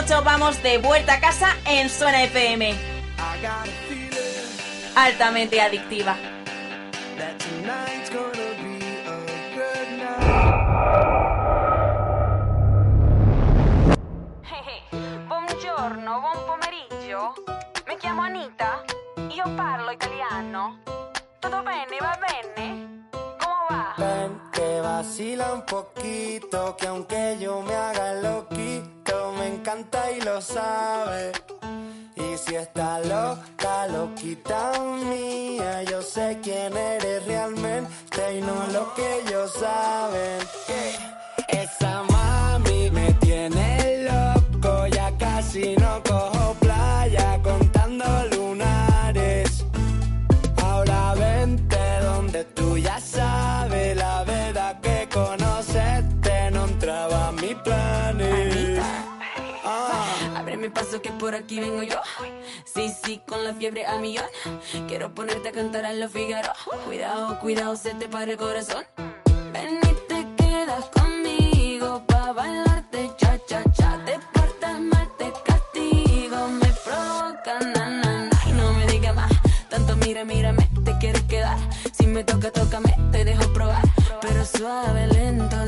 8 vamos de vuelta a casa en Suena FM. Altamente adictiva. Buongiorno, buon pomeriggio. Mi chiamo Anita. Io parlo italiano. Tutto bene, va bene? Ven, que vacila un poquito, que aunque yo me haga loquito, me encanta y lo sabe. Y si está loca, loquita mía, yo sé quién eres realmente y no lo que ellos saben. Esa mami Que por aquí vengo yo. Sí, sí, con la fiebre a millón. Quiero ponerte a cantar a los Figaro. Cuidado, cuidado, se te para el corazón. Ven y te quedas conmigo pa' bailarte cha cha cha. Te portas mal, te castigo, me provoca na na na. Y no me digas más, tanto mira, mírame, te quieres quedar. Si me toca, tócame, te dejo probar. Pero suave, lento,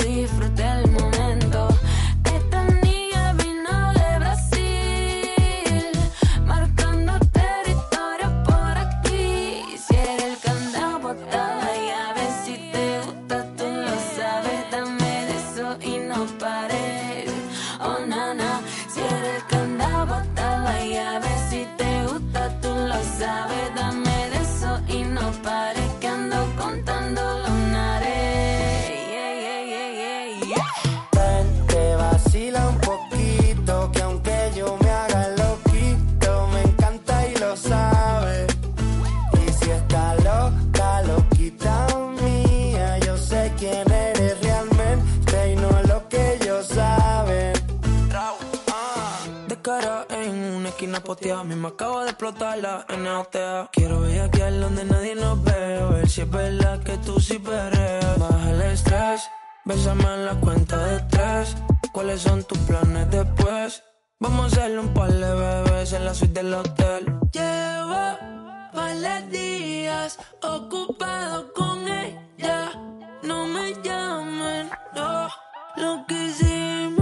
esquina poteada, me acabo de explotar la NOTA. Quiero aquí donde nadie nos ve, a ver si es verdad que tú sí perreas. Baja el estrés, bésame en la cuenta de tres. ¿Cuáles son tus planes después? Vamos a hacerle un par de bebés en la suite del hotel. Llevo varios días ocupado con ella. No me llamen, no. Lo que hicimos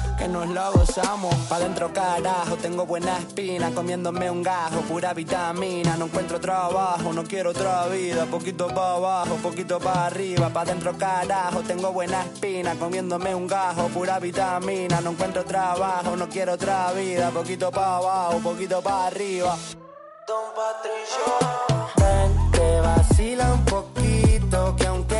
que nos lo gozamos. Pa' dentro carajo, tengo buena espina, comiéndome un gajo, pura vitamina. No encuentro trabajo, no quiero otra vida, poquito pa' abajo, poquito pa' arriba. Pa' dentro carajo, tengo buena espina, comiéndome un gajo, pura vitamina. No encuentro trabajo, no quiero otra vida, poquito pa' abajo, poquito pa' arriba. Don Patricio. Ven, que vacila un poquito, que aunque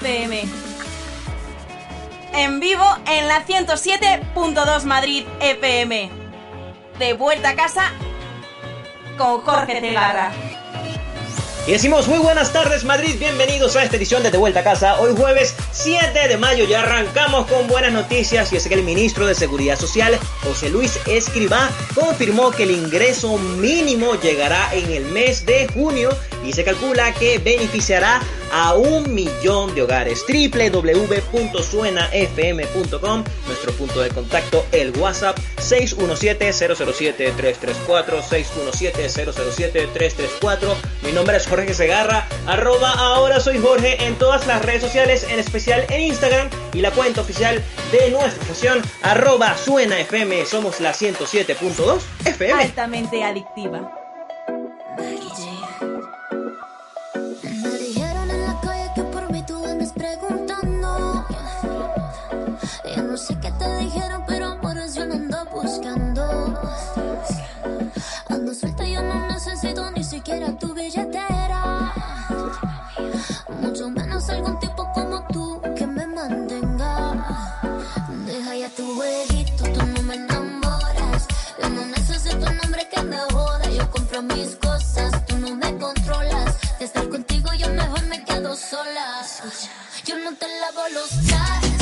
FM. En vivo en la 107.2 Madrid FM. De vuelta a casa con Jorge Tegarra. Y decimos muy buenas tardes Madrid, bienvenidos a esta edición de De Vuelta a Casa. Hoy jueves 7 de mayo ya arrancamos con buenas noticias y es que el ministro de Seguridad Social, José Luis Escribá, confirmó que el ingreso mínimo llegará en el mes de junio y se calcula que beneficiará a un millón de hogares. www.suenafm.com, nuestro punto de contacto, el WhatsApp 617-007-334, 617-007-334. Mi nombre es Jorge Segarra, arroba ahora soy Jorge en todas las redes sociales, en especial en Instagram y la cuenta oficial de nuestra estación, arroba Suena FM. Somos la 107.2 FM. Altamente adictiva. de tu billetera. Mucho menos algún tipo como tú que me mantenga. Deja ya tu jueguito, tú no me enamoras. Yo no necesito un hombre que me joda. Yo compro mis cosas, tú no me controlas. De estar contigo yo mejor me quedo sola. Yo no te lavo los trajes.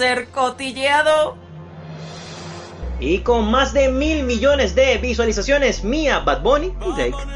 Ser cotilleado. Y con más de mil millones de visualizaciones, Mia, Bad Bunny y Drake.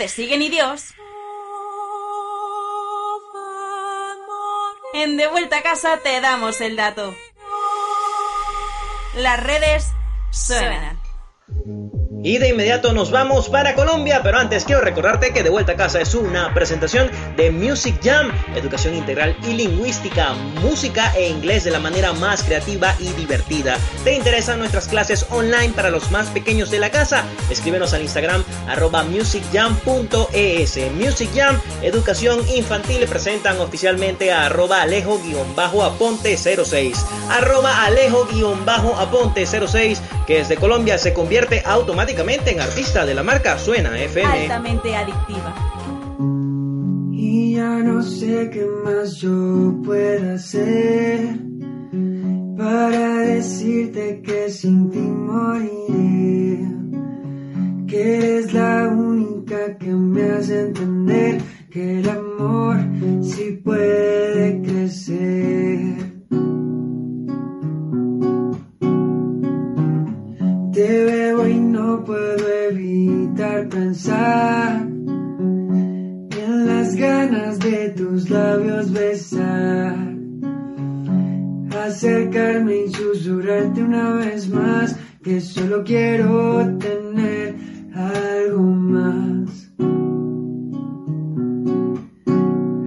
Te sigue ni Dios. En De Vuelta a Casa te damos el dato. Las redes suenan. Y de inmediato nos vamos para Colombia, pero antes quiero recordarte que De Vuelta a Casa es una presentación de Music Jam, educación integral y lingüística, música e inglés de la manera más creativa y divertida. ¿Te interesan nuestras clases online para los más pequeños de la casa? Escríbenos al Instagram arroba musicjam.es. Music Jam, educación infantil, presentan oficialmente a arroba alejo-aponte 06. Arroba alejo-aponte 06, que desde Colombia se convierte automáticamente en artista de la marca Suena FM. Altamente adictiva. No sé qué más yo puedo hacer para decirte que sin ti moriré, que eres la única que me hace entender que el amor sí puede crecer. Te veo y no puedo evitar pensar tus labios besar acercarme y susurrarte una vez más que solo quiero tener algo más.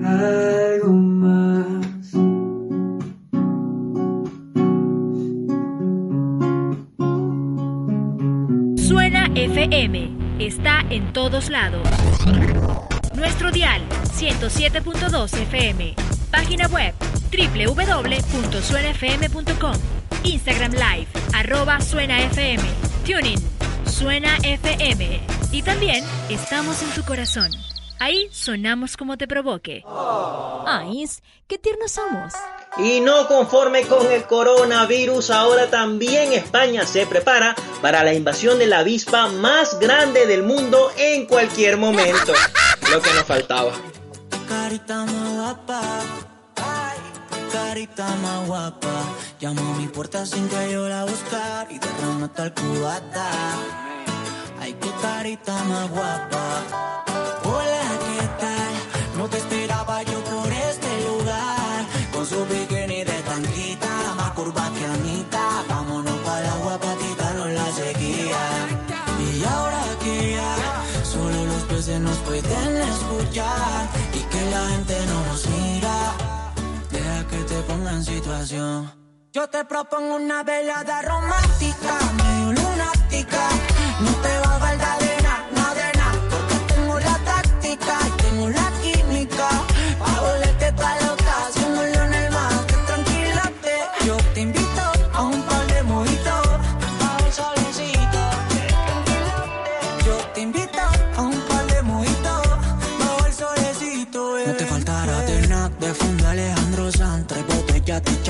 Algo más. Suena FM. Está en todos lados. Nuestro dial 107.2 FM. Página web www.suenafm.com, Instagram Live, arroba Suena FM, Tuning, Suena FM. Y también estamos en tu corazón. Ahí sonamos como te provoque. Ay, qué tiernos somos. Y no conforme con el coronavirus, ahora también España se prepara para la invasión de la avispa más grande del mundo en cualquier momento. Lo que nos faltaba. Carita carita más guapa. Llamo a mi puerta sin que yo la buscar y derrama tal cubata. Ay, qué carita más guapa. Hola, ¿qué tal? No te esperaba yo por este lugar. Con su bikini de tanquita, más curva que Anita. Vámonos para la guapa, quitarnos la sequía. Y ahora que ya solo los peces nos pueden escuchar la gente no nos mira. Deja que te ponga en situación. Yo te propongo una velada romántica, medio lunática. No te va a faltar de nada, nada. Porque tengo la táctica y tengo la química. Pa' volverte pa'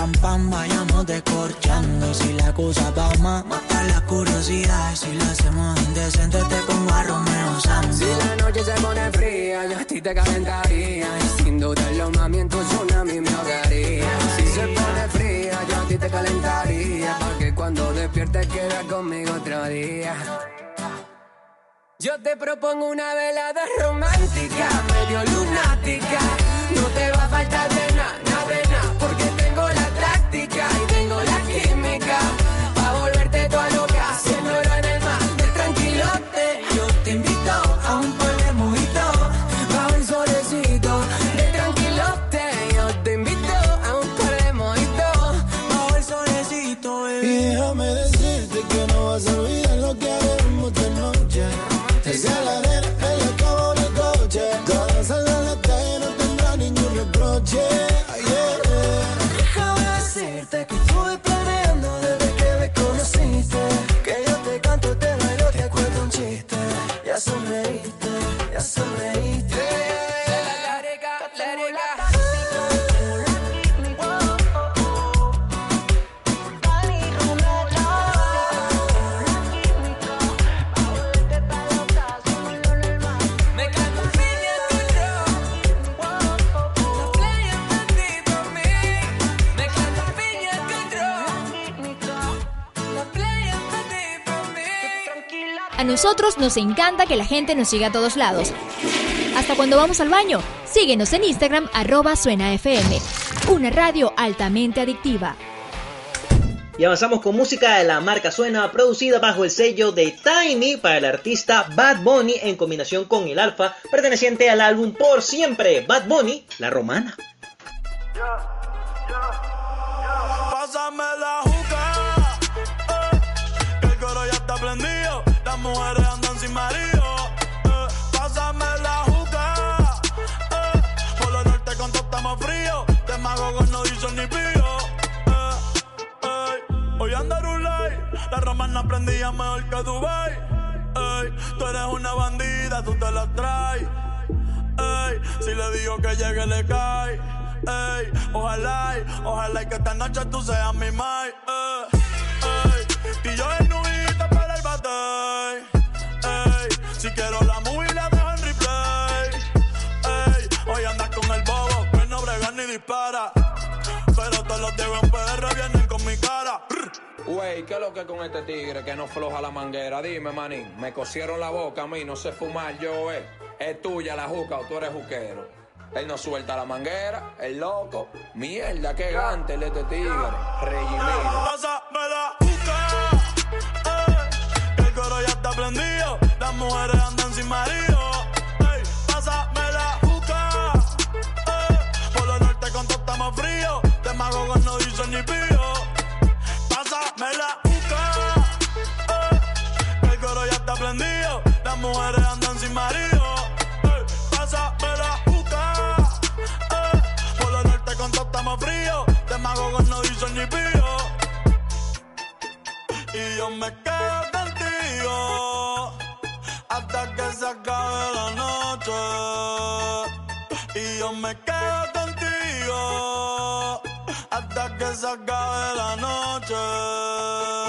champán, vayamos descorchando. Si la cosa va más, mata la curiosidad. Si la hacemos indecente, te pongo a Romeo. Si la noche se pone fría, yo a ti te calentaría. Y sin dudarlo, mami, en tu tsunami me ahogaría. Si se pone fría, yo a ti te calentaría. Pa' que cuando despiertes quieras conmigo otro día. Yo te propongo una velada romántica, medio lunática. No te va a faltar de nada, guy. Nosotros nos encanta que la gente nos siga a todos lados. Hasta cuando vamos al baño. Síguenos en Instagram arroba suena FM. Una radio altamente adictiva. Y avanzamos con música de la marca Suena, producida bajo el sello de Tiny para el artista Bad Bunny en combinación con el Alfa, perteneciente al álbum Por Siempre, Bad Bunny, La Romana. Pásame la juca, eh, que el coro ya está prendido, las mujeres andan sin marido. eh, pásame la juca, eh, por lo norte todo estamos fríos, de mago no dicen ni pío. eh, hoy un like, la romana prendía mejor que Dubai. Tú eres una bandida, tú te la traes. Si le digo que llegue, le cae. Ey, ojalá, ojalá que esta noche tú seas mi mai. Ey, ey, y yo en Ey, si quiero la movie la dejo en replay. Ey, hoy andas con el bobo, que no brega ni dispara. Pero todos los Diego en PR vienen con mi cara. Wey, ¿qué es lo que con este tigre que no floja la manguera? Dime, manín, me cosieron la boca a mí, no sé fumar yo, eh. Es tuya la juca o tú eres juquero. Él no suelta la manguera, el loco. Mierda, qué gante el este tigre. Regimino. Está prendido, las mujeres andan sin marido. Ey, pásame la juca, ey, por lo norte con todo estamos fríos, de mago no dicen ni pío. Pásame la juca, el coro ya está prendido, las mujeres andan sin marido. Ey, pásame la juca, por lo norte con todo estamos fríos, de mago no dicen ni pío. Y yo me quedo hasta que se acabe la noche. Y yo me quedo contigo hasta que se acabe la noche.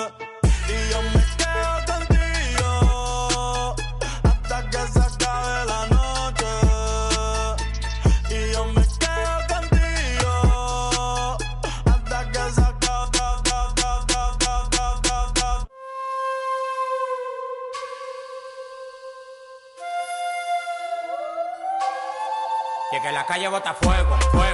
Que la calle bota fuego, fuego,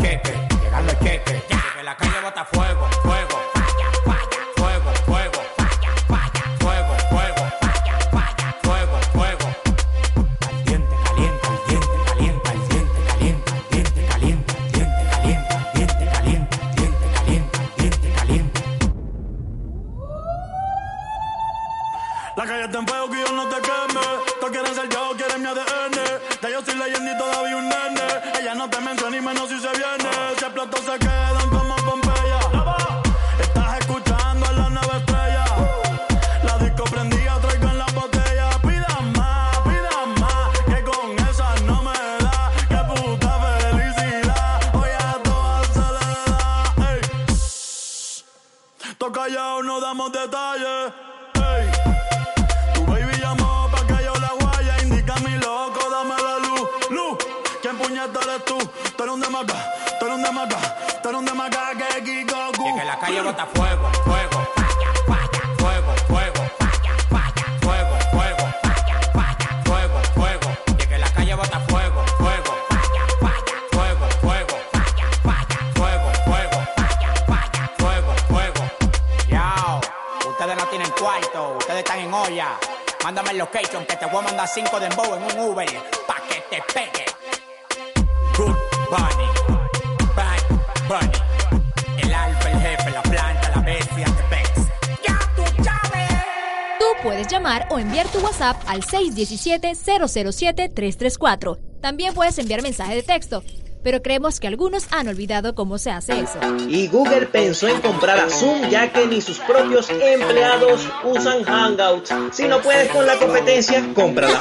quete, llegando al quete. los se quedan. brota fuego, fuego. Falla, falla, fuego, fuego. Falla, falla, fuego, fuego. Falla, falla, fuego, fuego. Y que la calle bota fuego, fuego. Falla, falla, fuego, fuego. Falla, falla, fuego, fuego. Falla, falla, fuego, fuego. Ustedes no tienen cuarto, ustedes están en olla. Mándame el location que te voy a mandar 5 de en un Uber. o enviar tu WhatsApp al 617-007-334. También puedes enviar mensaje de texto, pero creemos que algunos han olvidado cómo se hace eso. Y Google pensó en comprar a Zoom ya que ni sus propios empleados usan Hangouts. Si no puedes con la competencia, cómprala.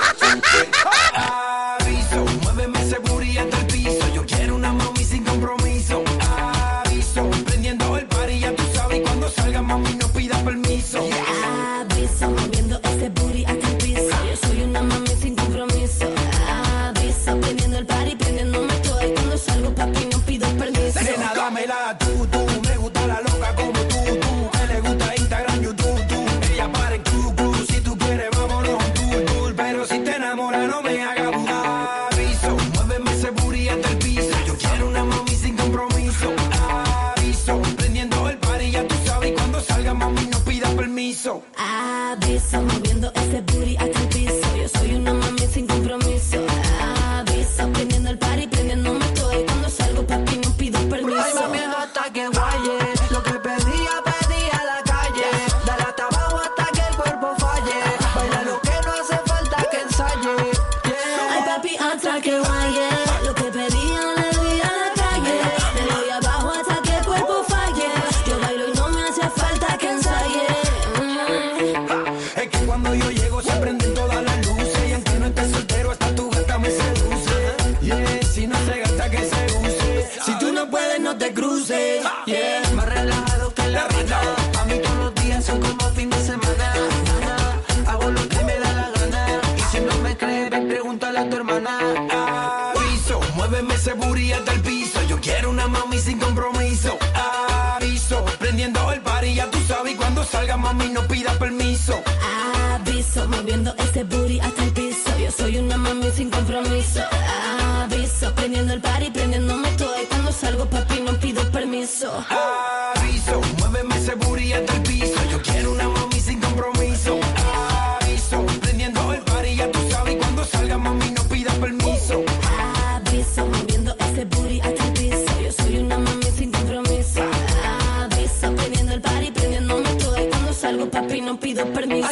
pido permiso.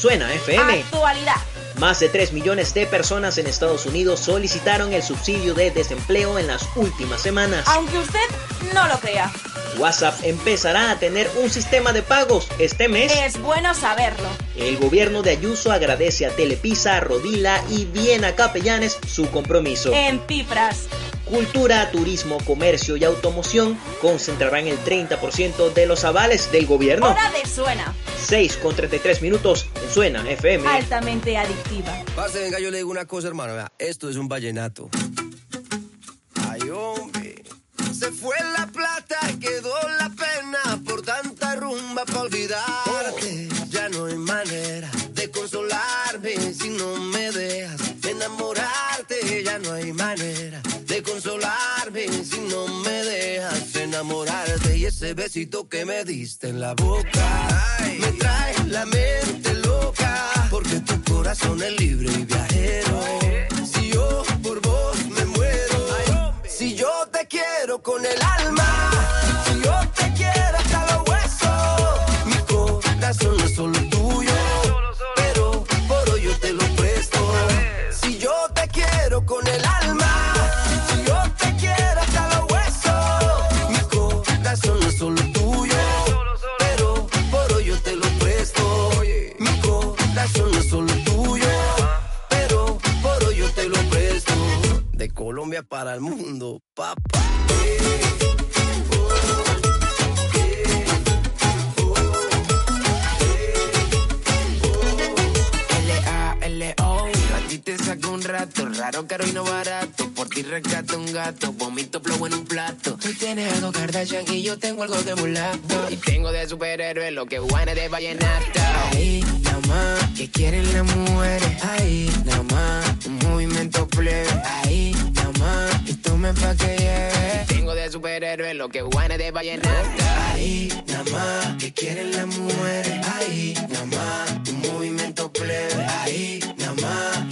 Suena FM. Actualidad. Más de 3 millones de personas en Estados Unidos solicitaron el subsidio de desempleo en las últimas semanas. Aunque usted no lo crea. WhatsApp empezará a tener un sistema de pagos este mes. Es bueno saberlo. El gobierno de Ayuso agradece a Telepisa, Rodila y Viena Capellanes su compromiso. En Pipras. Cultura, turismo, comercio y automoción concentrarán el 30% de los avales del gobierno. Hora de Suena. 6 con 33 minutos Suena FM. Altamente adictiva. Pase, venga, yo le digo una cosa, hermano. Vea, esto es un vallenato. Ay, hombre. Se fue la plata, quedó la pena por tanta rumba para olvidarte. Ya no hay manera de consolarme si no me dejas enamorarte. Ya no hay manera de consolarme si no me dejas enamorarte. Ese besito que me diste en la boca me trae la mente loca. Porque tu corazón es libre y viajero. Si yo por vos me muero, si yo te quiero con el alma, Para el mundo, papá. L-A-L-O A ti te saco un rato Raro, caro y no barato Por ti rescato un gato Vomito flow en un plato. Tú tienes algo Kardashian Y yo tengo algo de mulato. Y tengo de superhéroe Lo que guane de vallenato Ahí, nada más Que quieren las mujeres. Ahí, nada más Un movimiento plebe. Ahí, nada más Y tomen pa' que lleve Tengo de superhéroe Lo que guane de vallenato Ahí, nada más Que quieren las mujeres. Ahí, nada más Un movimiento plebe. Ahí, nada más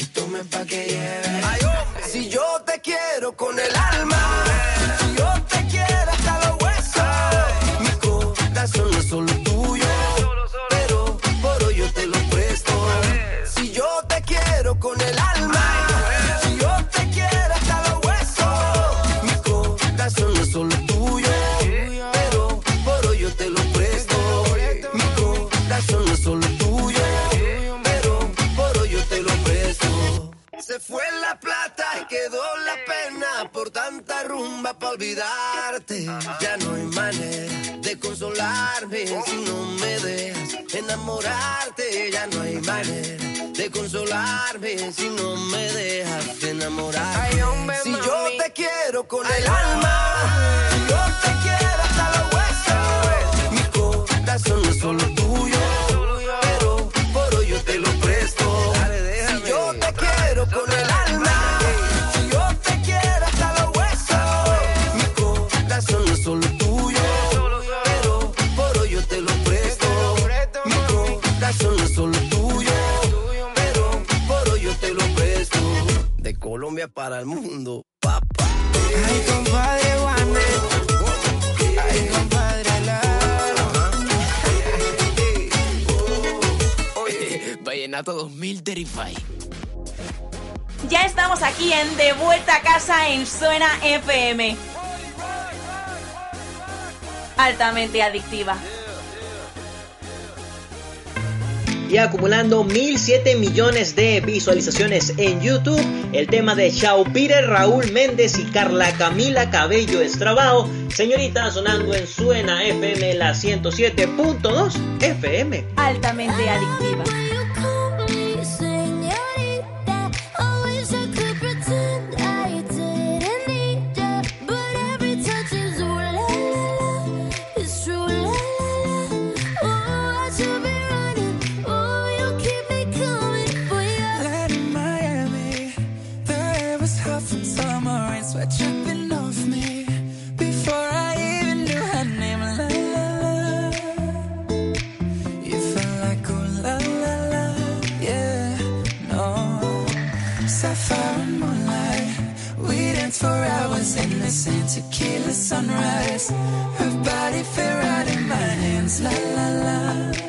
Si yo te quiero con el alma, Fue la plata y quedó la pena por tanta rumba para olvidarte. Ya no hay manera de consolarme si no me dejas enamorarte. Ya no hay manera de consolarme si no me dejas enamorar. Si yo te quiero con el alma, si yo te quiero hasta los huesos, mi corazón no solo Colombia para el mundo, papá. Ay, compadre Juanes. Ay, compadre Oye, Vallenato 2000 Terrify. Ya estamos aquí en De Vuelta a Casa en Suena FM. Altamente adictiva. Y acumulando 1007 millones de visualizaciones en YouTube. El tema de Shao Peter, Raúl Méndez y Carla Camila Cabello Estrabao. Señorita sonando en Suena FM la 107.2 FM. Altamente adictiva. the sunrise. Her body fell right in my hands. La la la.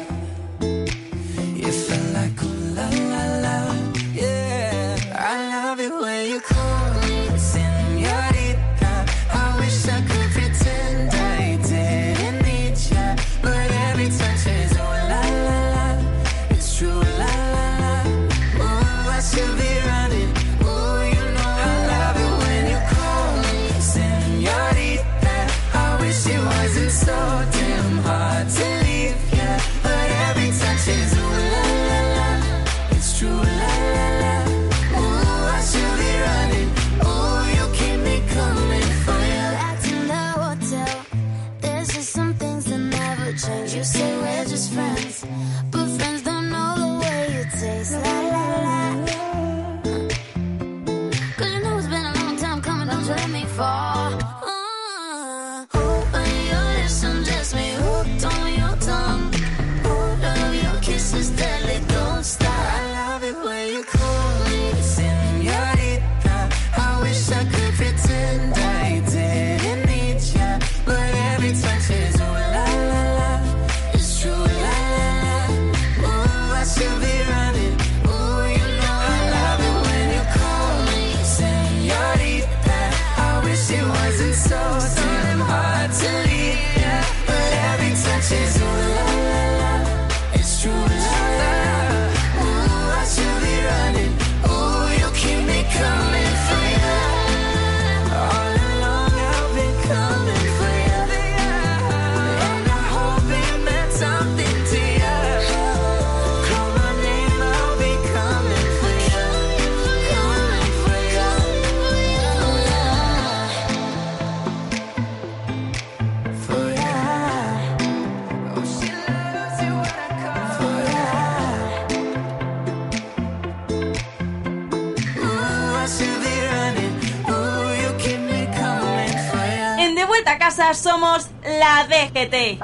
Somos la DGT.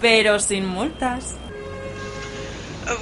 Pero sin multas.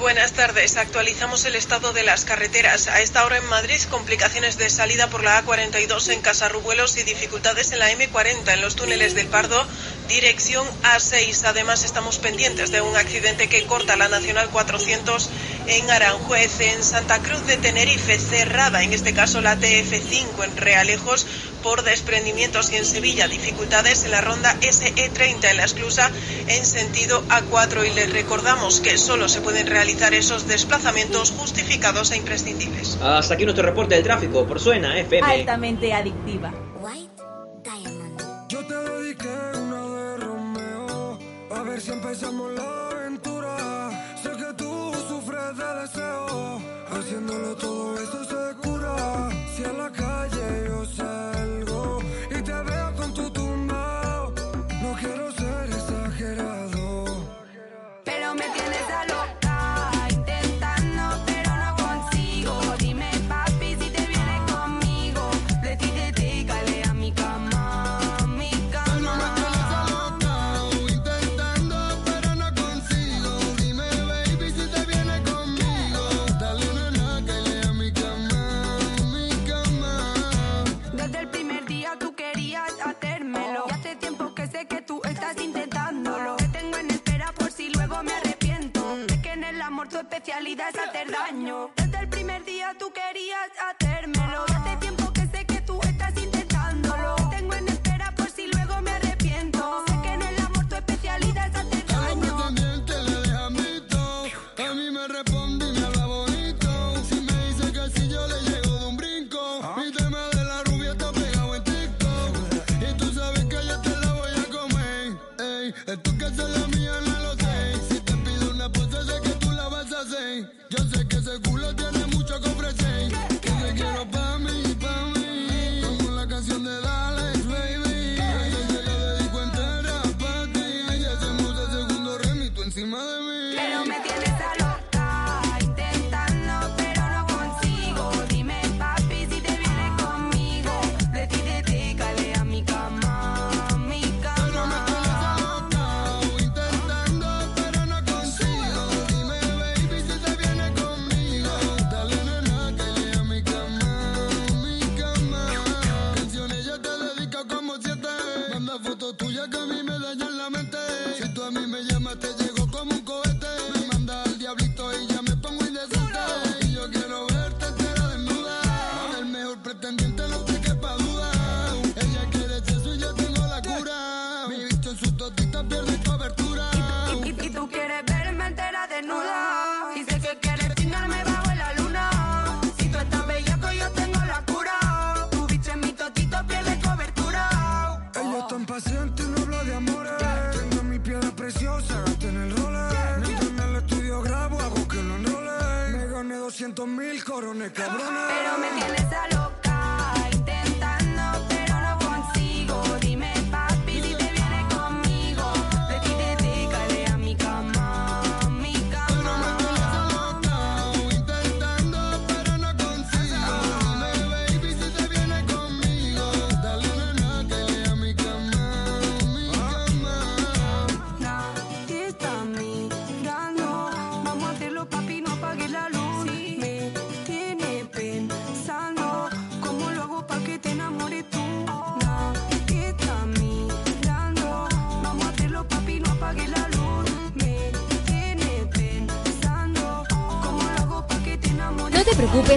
Buenas tardes. Actualizamos el estado de las carreteras. A esta hora en Madrid, complicaciones de salida por la A42 en Casarrubuelos y dificultades en la M40 en los túneles del Pardo, dirección A6. Además, estamos pendientes de un accidente que corta la Nacional 400 en Aranjuez, en Santa Cruz de Tenerife, cerrada en este caso la TF5 en Realejos por desprendimientos y en Sevilla, dificultades en la ronda SE30 en la esclusa en sentido A4 y les recordamos que solo se pueden realizar esos desplazamientos justificados e imprescindibles. Hasta aquí nuestro reporte del tráfico por Suena FM. Altamente adictiva. White Diamond. Yo te dediqué una de Romeo, a ver si empezamos la aventura. Sé que tú sufres de deseo, haciéndolo todo eso se cura a la calle yo salgo. especialidad es hacer daño. Desde el primer día tú querías hacérmelo.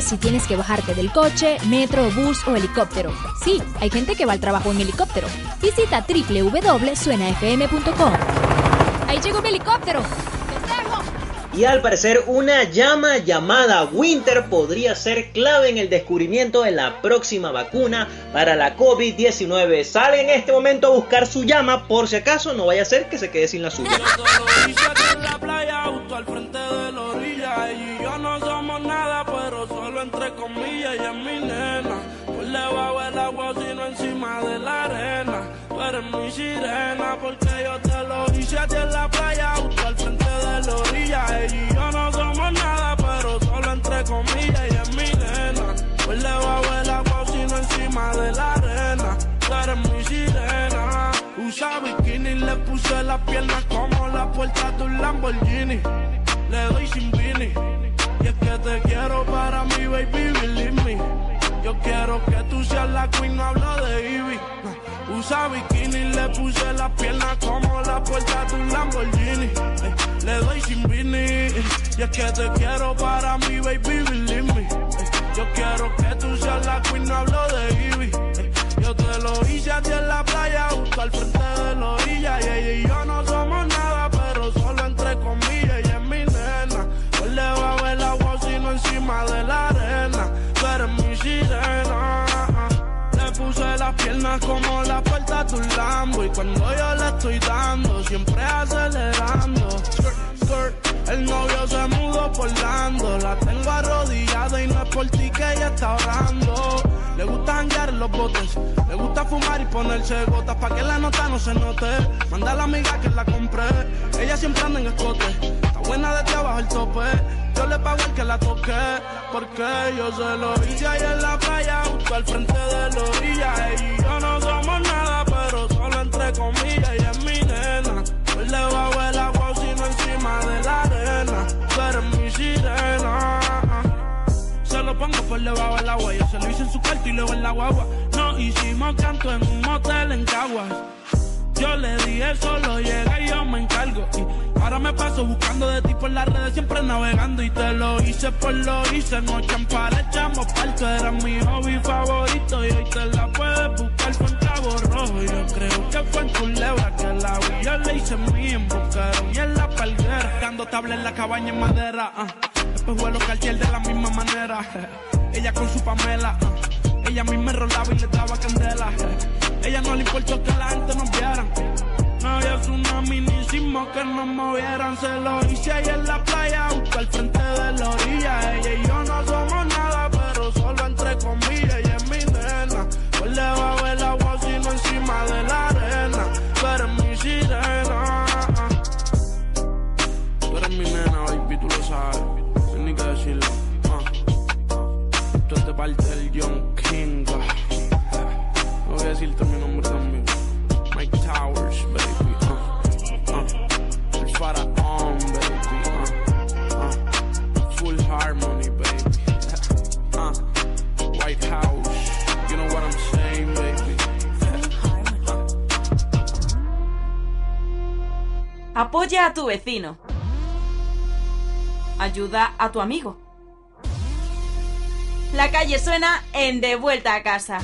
Si tienes que bajarte del coche, metro, bus o helicóptero. Sí, hay gente que va al trabajo en helicóptero. Visita www.suenafm.com. Ahí llegó mi helicóptero. Y al parecer una llama llamada Winter podría ser clave en el descubrimiento de la próxima vacuna para la COVID-19. Sale en este momento a buscar su llama por si acaso no vaya a ser que se quede sin la suya. Sirena, porque yo te lo hice a en la playa, justo al frente de la orilla. Ella y yo no somos nada, pero solo entre comillas. Ella es mi nena. Por debajo del agua, sino encima de la arena. Tú eres mi sirena. Usa bikini, le puse las piernas como la puerta de un Lamborghini. Le doy sin vini. Y es que te quiero para mi baby, believe. Yo quiero que tú seas la queen, no hablo de Ivy. No. Usa bikini, le puse las piernas como la puerta de un Lamborghini. Ey, le doy sin vini. Y es que te quiero para mi baby, believe me. Ey, yo quiero que tú seas la queen, no hablo de Ivy. Ey, yo te lo hice a en la playa, justo al frente de la orilla. Y ella y yo no somos nada, pero solo entre comillas. Ella es mi nena. Por debajo del agua, sino encima de la las piernas como la puerta de un Lambo. Y cuando yo le estoy dando, siempre acelerando. El novio se mudó por Lando. La tengo arrodillada y no es por ti que ella está orando. Le gusta janguear en los botes. Le gusta fumar y ponerse gotas pa' que la nota no se note. Manda a la amiga que la compré. Ella siempre anda en escote. Está buena de abajo el tope. Yo le pago el que la toque. Porque yo se lo hice ahí en la playa, justo al frente de la orilla. Su cuarto y luego en la guagua. Nos hicimos canto en un motel en Caguas. Yo le dije solo llega y yo me encargo. Y ahora me paso buscando de ti por las redes, siempre navegando. Y te lo hice por lo hice. Noche en par, echamos parto. Era mi hobby favorito. Y hoy te la puedes buscar con Cabo Rojo. Yo creo que fue en Culebra que la vi. Yo le hice mí en Bucaron y en la palguera. Dando tabla en la cabaña en madera. ah. Después vuelo cartier de la misma manera. Ella con su Pamela. Ella a mí me rolaba y le daba candela. Ella no le importó que la gente nos viera. No había tsunami ni sismo que nos movieran. Se lo hice ahí en la playa, justo al frente de la orilla. Ella y yo no somos Apoya a tu vecino. Ayuda a tu amigo. La calle suena en De vuelta a casa.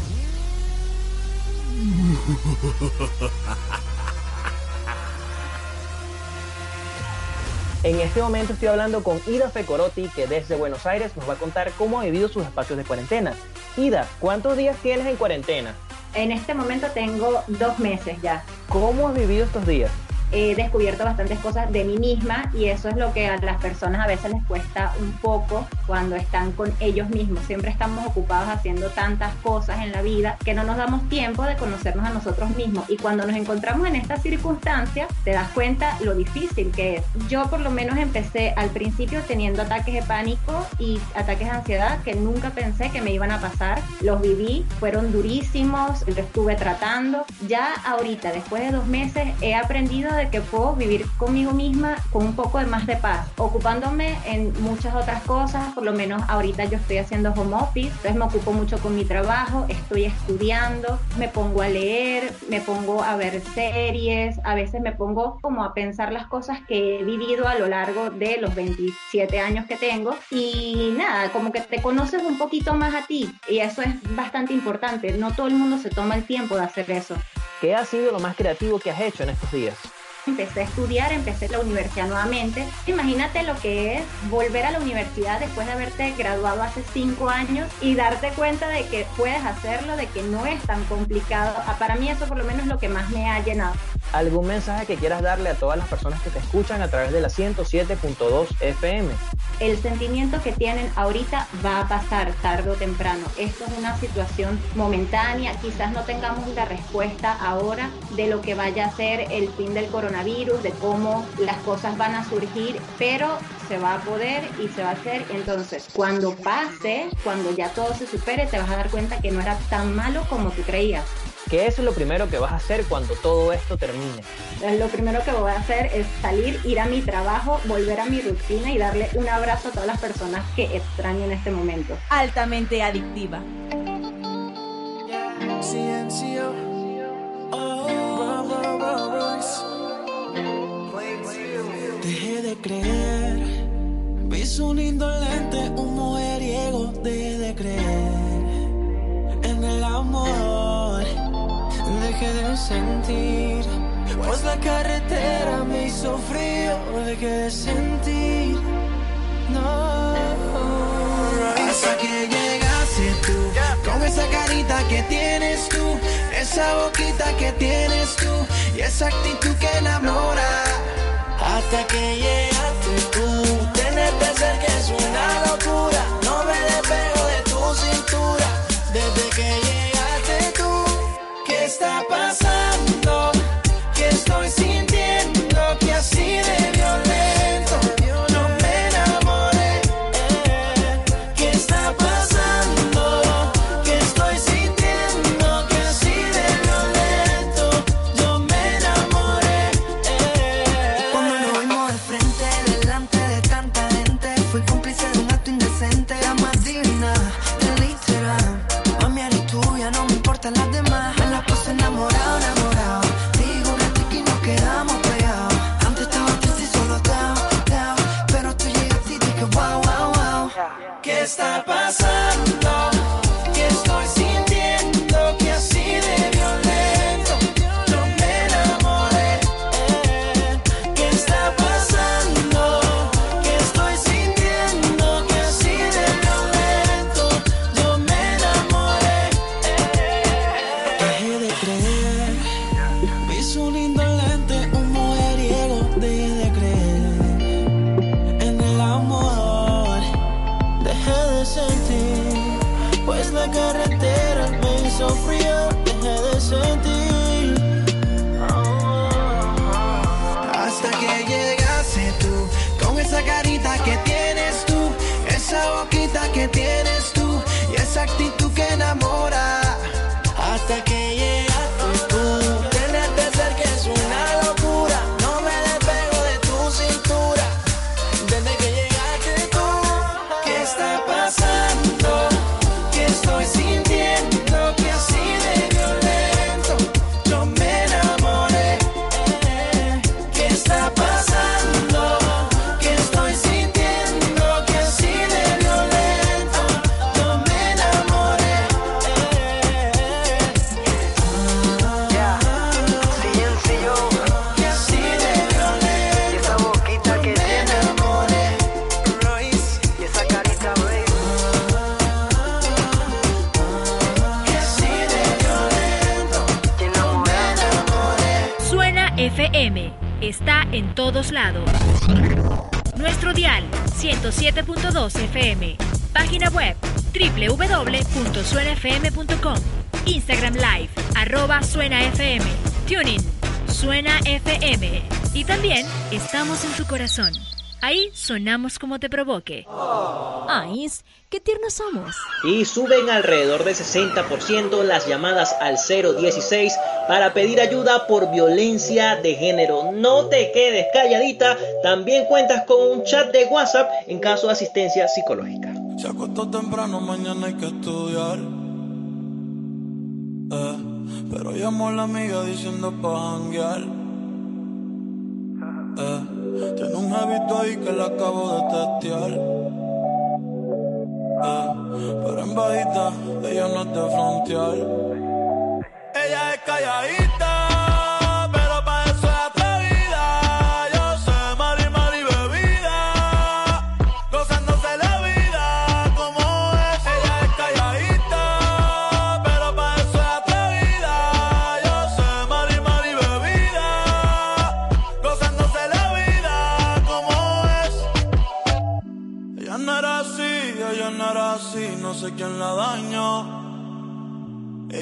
En este momento estoy hablando con Ida Fecorotti, que desde Buenos Aires nos va a contar cómo ha vivido sus espacios de cuarentena. Ida, ¿cuántos días tienes en cuarentena? En este momento tengo dos meses ya. ¿Cómo has vivido estos días? He descubierto bastantes cosas de mí misma y eso es lo que a las personas a veces les cuesta un poco cuando están con ellos mismos. Siempre estamos ocupados haciendo tantas cosas en la vida que no nos damos tiempo de conocernos a nosotros mismos. Y cuando nos encontramos en estas circunstancias, te das cuenta lo difícil que es. Yo por lo menos empecé al principio teniendo ataques de pánico y ataques de ansiedad que nunca pensé que me iban a pasar. Los viví, fueron durísimos, lo estuve tratando. Ya ahorita, después de dos meses, he aprendido de que puedo vivir conmigo misma con un poco de más de paz, ocupándome en muchas otras cosas, por lo menos ahorita yo estoy haciendo home office, entonces me ocupo mucho con mi trabajo, estoy estudiando, me pongo a leer, me pongo a ver series, a veces me pongo como a pensar las cosas que he vivido a lo largo de los 27 años que tengo y nada, como que te conoces un poquito más a ti y eso es bastante importante, no todo el mundo se toma el tiempo de hacer eso. ¿Qué ha sido lo más creativo que has hecho en estos días? Empecé a estudiar, empecé la universidad nuevamente. Imagínate lo que es volver a la universidad después de haberte graduado hace cinco años y darte cuenta de que puedes hacerlo, de que no es tan complicado. Ah, Para mí eso por lo menos es lo que más me ha llenado. ¿Algún mensaje que quieras darle a todas las personas que te escuchan a través de la 107.2 FM? El sentimiento que tienen ahorita va a pasar tarde o temprano. Esto es una situación momentánea. Quizás no tengamos la respuesta ahora de lo que vaya a ser el fin del coronavirus, de cómo las cosas van a surgir, pero se va a poder y se va a hacer. Entonces, cuando pase, cuando ya todo se supere, te vas a dar cuenta que no era tan malo como tú creías. ¿Qué es lo primero que vas a hacer cuando todo esto termine? Lo primero que voy a hacer es salir, ir a mi trabajo, volver a mi rutina y darle un abrazo a todas las personas que extraño en este momento. Altamente adictiva. Ciencio. De creer. Vi su indolente, un mujeriego. Dejé de creer en el amor. Dejé de sentir. Pues la carretera me hizo frío. Dejé de sentir. No. Hasta que llegaste tú. Con esa carita que tienes tú. Esa boquita que tienes tú. Y esa actitud que enamora. Hasta que llegaste tú. Tenerte cerca es una locura. Nuestro dial 107.2 FM. Página web www.suenafm.com. Instagram Live, arroba Suena FM. Tuning, Suena FM. Y también estamos en tu corazón. Ahí sonamos como te provoque. Ay, qué tiernos somos. Y suben alrededor del 60% las llamadas al 016 para pedir ayuda por violencia de género. No te quedes calladita, también cuentas con un chat de WhatsApp en caso de asistencia psicológica. Se acostó temprano, mañana hay que estudiar. Eh, pero llamó a la amiga diciendo pa' janguear. Eh, tiene un hábito ahí que la acabo de testear. Eh, pero en bajita, ella no es de frontear. Ella es calladita,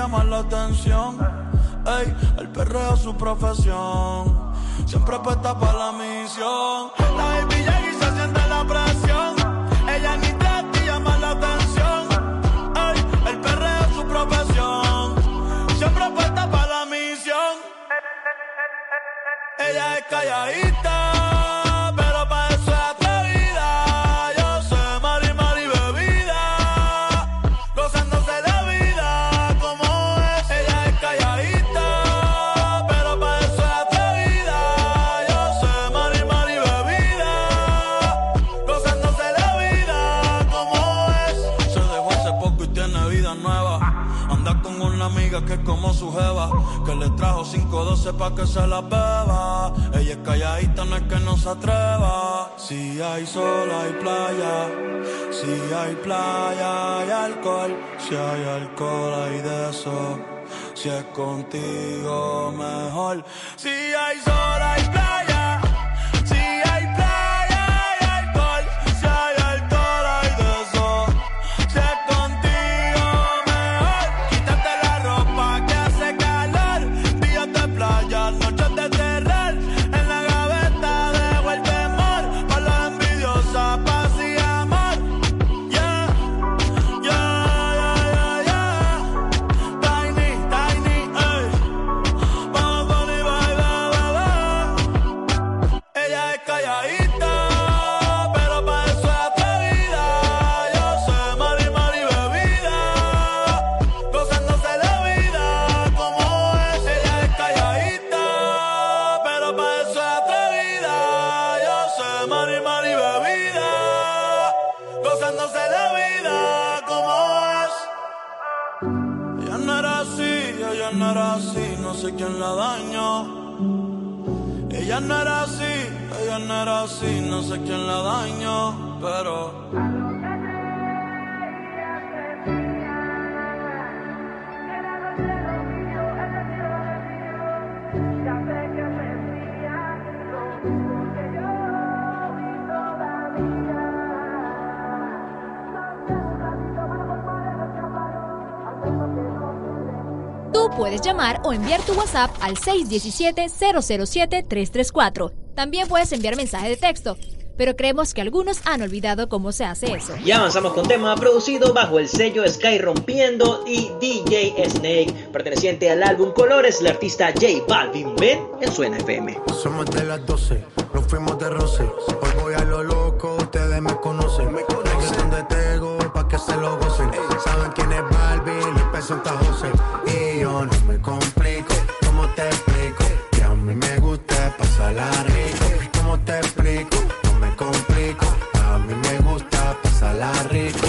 llama la atención. Ey, el perreo es su profesión. Siempre puesta para la misión. La baby y se siente la presión. Ella ni y llama la atención. Ey, el perreo es su profesión. Siempre puesta para la misión. Ella es calladita, 12 pa' que se la beba. Ella es calladita, no es que no se atreva. Si hay sol, hay playa. Si hay playa, hay alcohol. Si hay alcohol, hay de eso. Si es contigo, mejor. Si hay sol, hay playa. Puedes llamar o enviar tu WhatsApp al 617-007-334. También puedes enviar mensaje de texto, pero creemos que algunos han olvidado cómo se hace eso. Y avanzamos con tema producido bajo el sello Sky Rompiendo y DJ Snake, perteneciente al álbum Colores, el artista J Balvin. Ven en Suena FM. Somos de las 12, nos fuimos de roce. Hoy voy a lo loco, ustedes me conocen. Me conocen de Tego, pa' que se lo gocen. Saben quién es Barbie, presenta José. Y yo no me complico, ¿cómo te explico? Que a mí me gusta pasarla rico. ¿Cómo te explico? No me complico. A mí me gusta pasarla rico.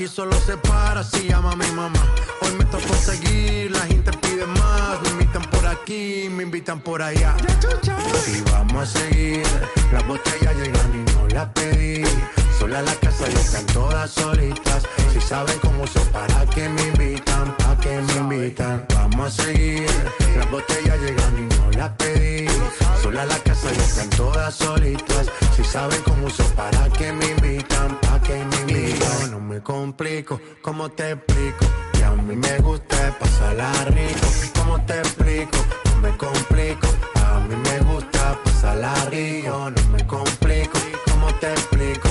Aquí solo se para si llama mi mamá. Hoy me tocó seguir, la gente pide más. Me invitan por aquí, me invitan por allá. Y vamos a seguir. Las botellas llegan y no las pedí. Sola la casa y están todas solitas. Si saben cómo son, para que me invitan, para que me invitan. Vamos a seguir. Las botellas llegan y no las pedí. Sola la casa y están todas solitas. Si saben cómo son, para que me invitan, para que me invitan. No me complico, ¿cómo te explico? Que a mí me gusta pasarla rico. ¿Cómo te explico? No me complico. A mí me gusta pasarla rico. No me complico, ¿cómo te explico?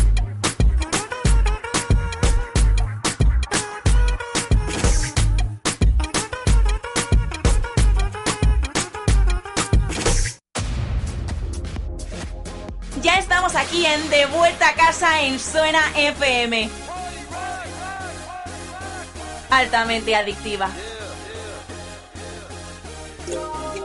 Aquí en De Vuelta a Casa en Suena FM. Altamente adictiva.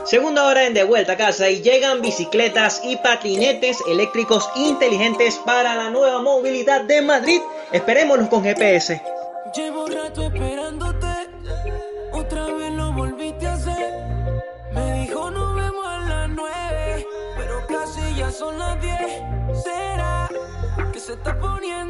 Segunda hora en De Vuelta a Casa y llegan bicicletas y patinetes eléctricos inteligentes para la nueva movilidad de Madrid. Esperémonos con GPS. Que se está poniendo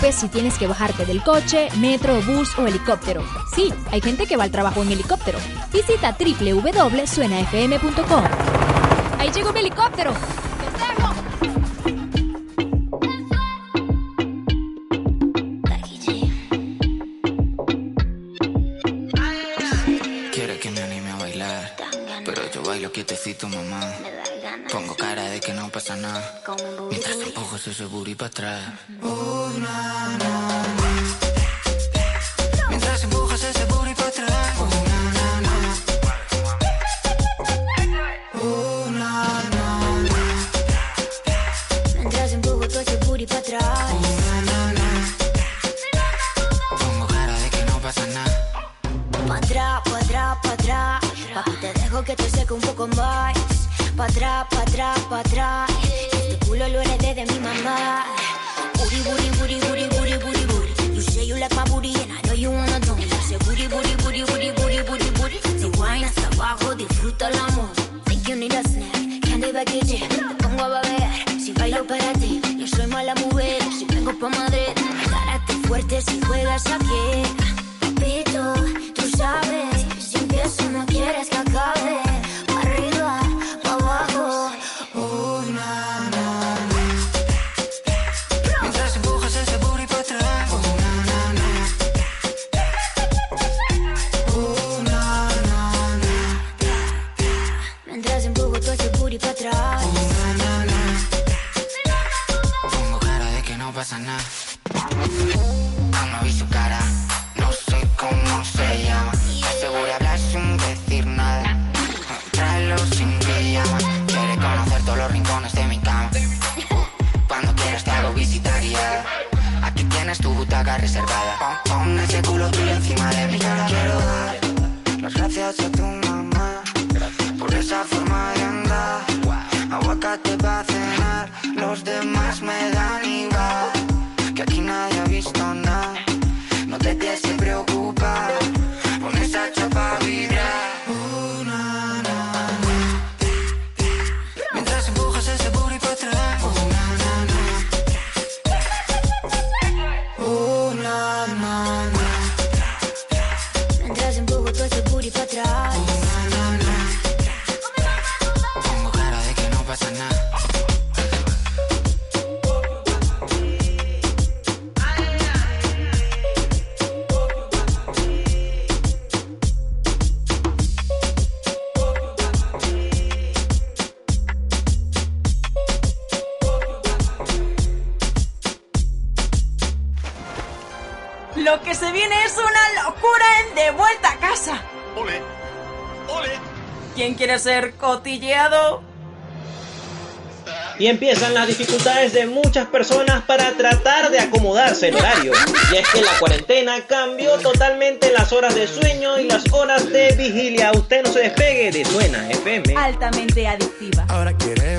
si tienes que bajarte del coche, metro, bus o helicóptero. Sí, hay gente que va al trabajo en helicóptero. Visita www.suenafm.com. Ahí llegó mi helicóptero. Quiere que me anime a bailar, pero yo bailo quietecito, mamá. Pasa nada, mientras empujo ese booty para atrás. Quiere ser cotilleado? Y empiezan las dificultades de muchas personas para tratar de acomodarse el horario. Y es que la cuarentena cambió totalmente las horas de sueño y las horas de vigilia. Usted no se despegue de Suena FM. Altamente adictiva. Ahora quiere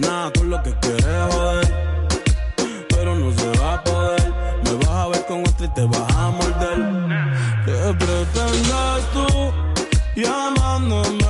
nada con lo que quieres joder, pero no se va a poder. Me vas a ver con otra y te vas a morder. ¿Qué pretendes tú llamándome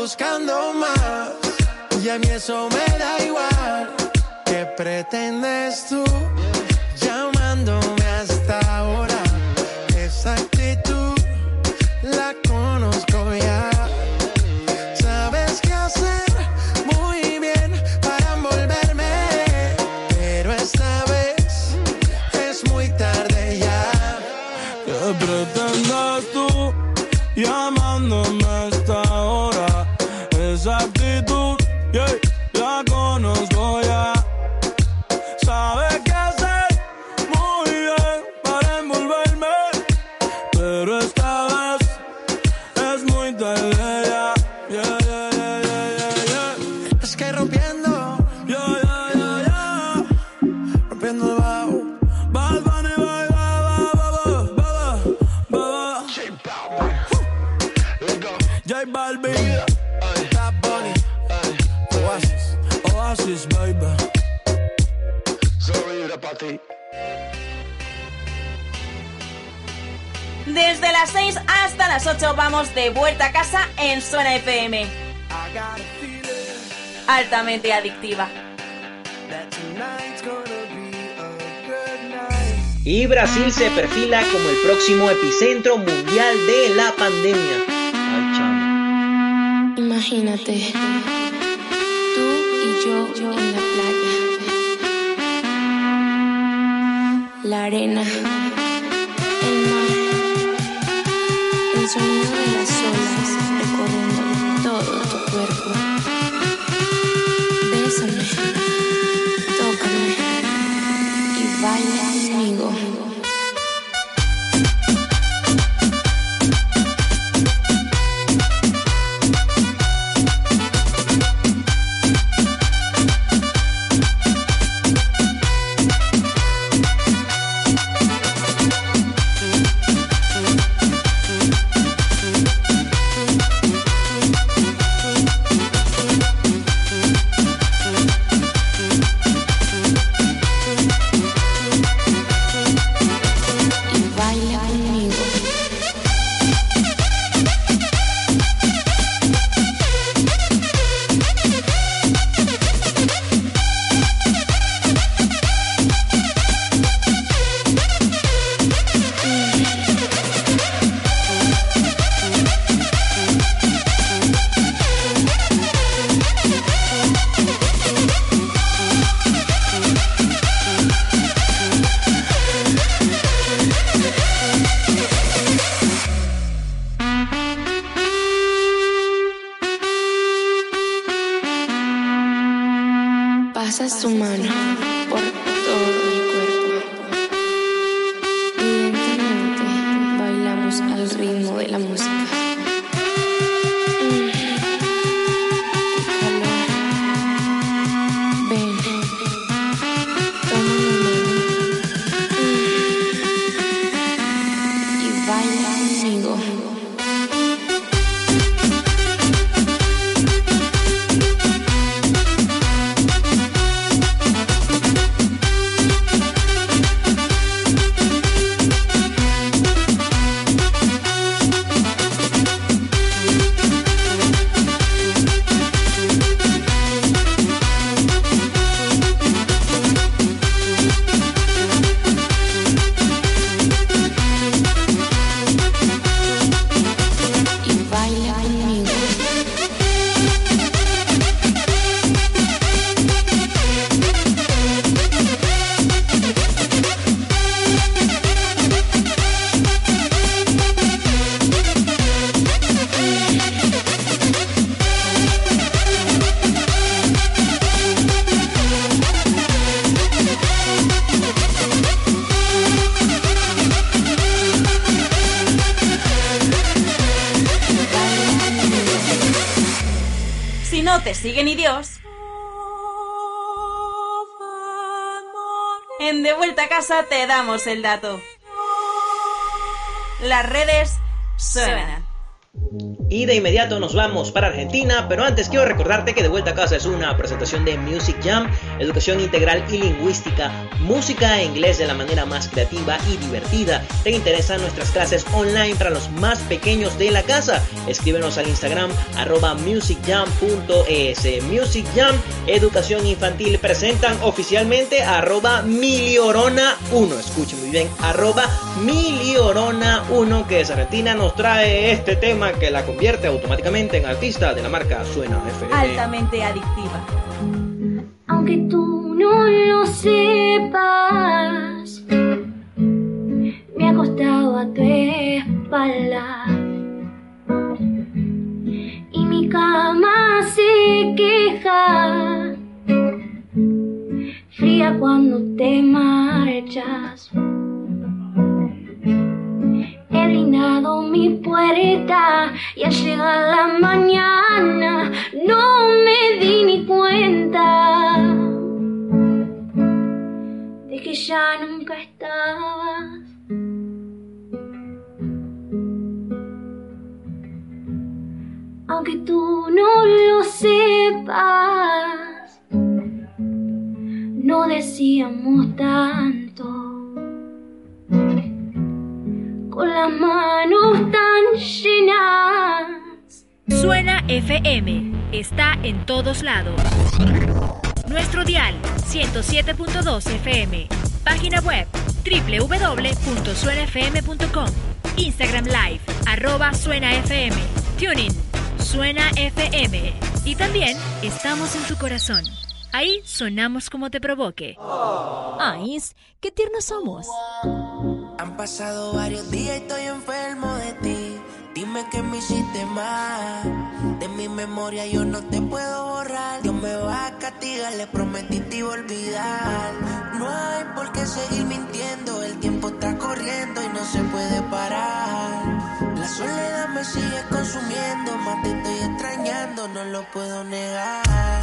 buscando más, y a mí eso me da igual. ¿Qué pretendes tú Desde las 6 hasta las 8 vamos de vuelta a casa en Zona FM. Altamente adictiva. Y Brasil se perfila como el próximo epicentro mundial de la pandemia. Ay. Imagínate, tú y yo en la playa. La arena, el mar, el sonido de las olas recorriendo todo tu cuerpo. Damos el dato. Las redes suenan. Y de inmediato nos vamos para Argentina, pero antes quiero recordarte que De Vuelta a Casa es una presentación de Music Jam, educación integral y lingüística, música en inglés de la manera más creativa y divertida. ¿Te interesan nuestras clases online para los más pequeños de la casa? Escríbenos al Instagram arroba musicjam.es. Music Jam, educación infantil, presentan oficialmente arroba miliorona 1. Escuchen muy bien, arroba miliorona 1, que es Argentina, nos trae este tema que la convierte automáticamente en artista de la marca Suena FM. Altamente adictiva. Aunque tú no lo sepas, me ha acostado a tu espalda. Cama se queja, fría cuando te marchas. He blindado mi puerta y al llegar la mañana no me di ni cuenta de que ya nunca estabas. Aunque tú no lo sepas, no decíamos tanto con las manos tan llenas. Suena FM está en todos lados. Nuestro dial 107.2 FM. Página web www.suenafm.com. Instagram Live arroba Suena FM. Tuning Suena FM. Y también estamos en tu corazón. Ahí sonamos como te provoque. Ay, qué tiernos somos. Han pasado varios días y estoy enfermo de ti. Dime que me hiciste mal. De mi memoria yo no te puedo borrar. Dios me va a castigar, le prometí te iba a olvidar. No hay por qué seguir mintiendo. El tiempo está corriendo y no se puede parar. La soledad me sigue consumiendo. Más te estoy extrañando, no lo puedo negar.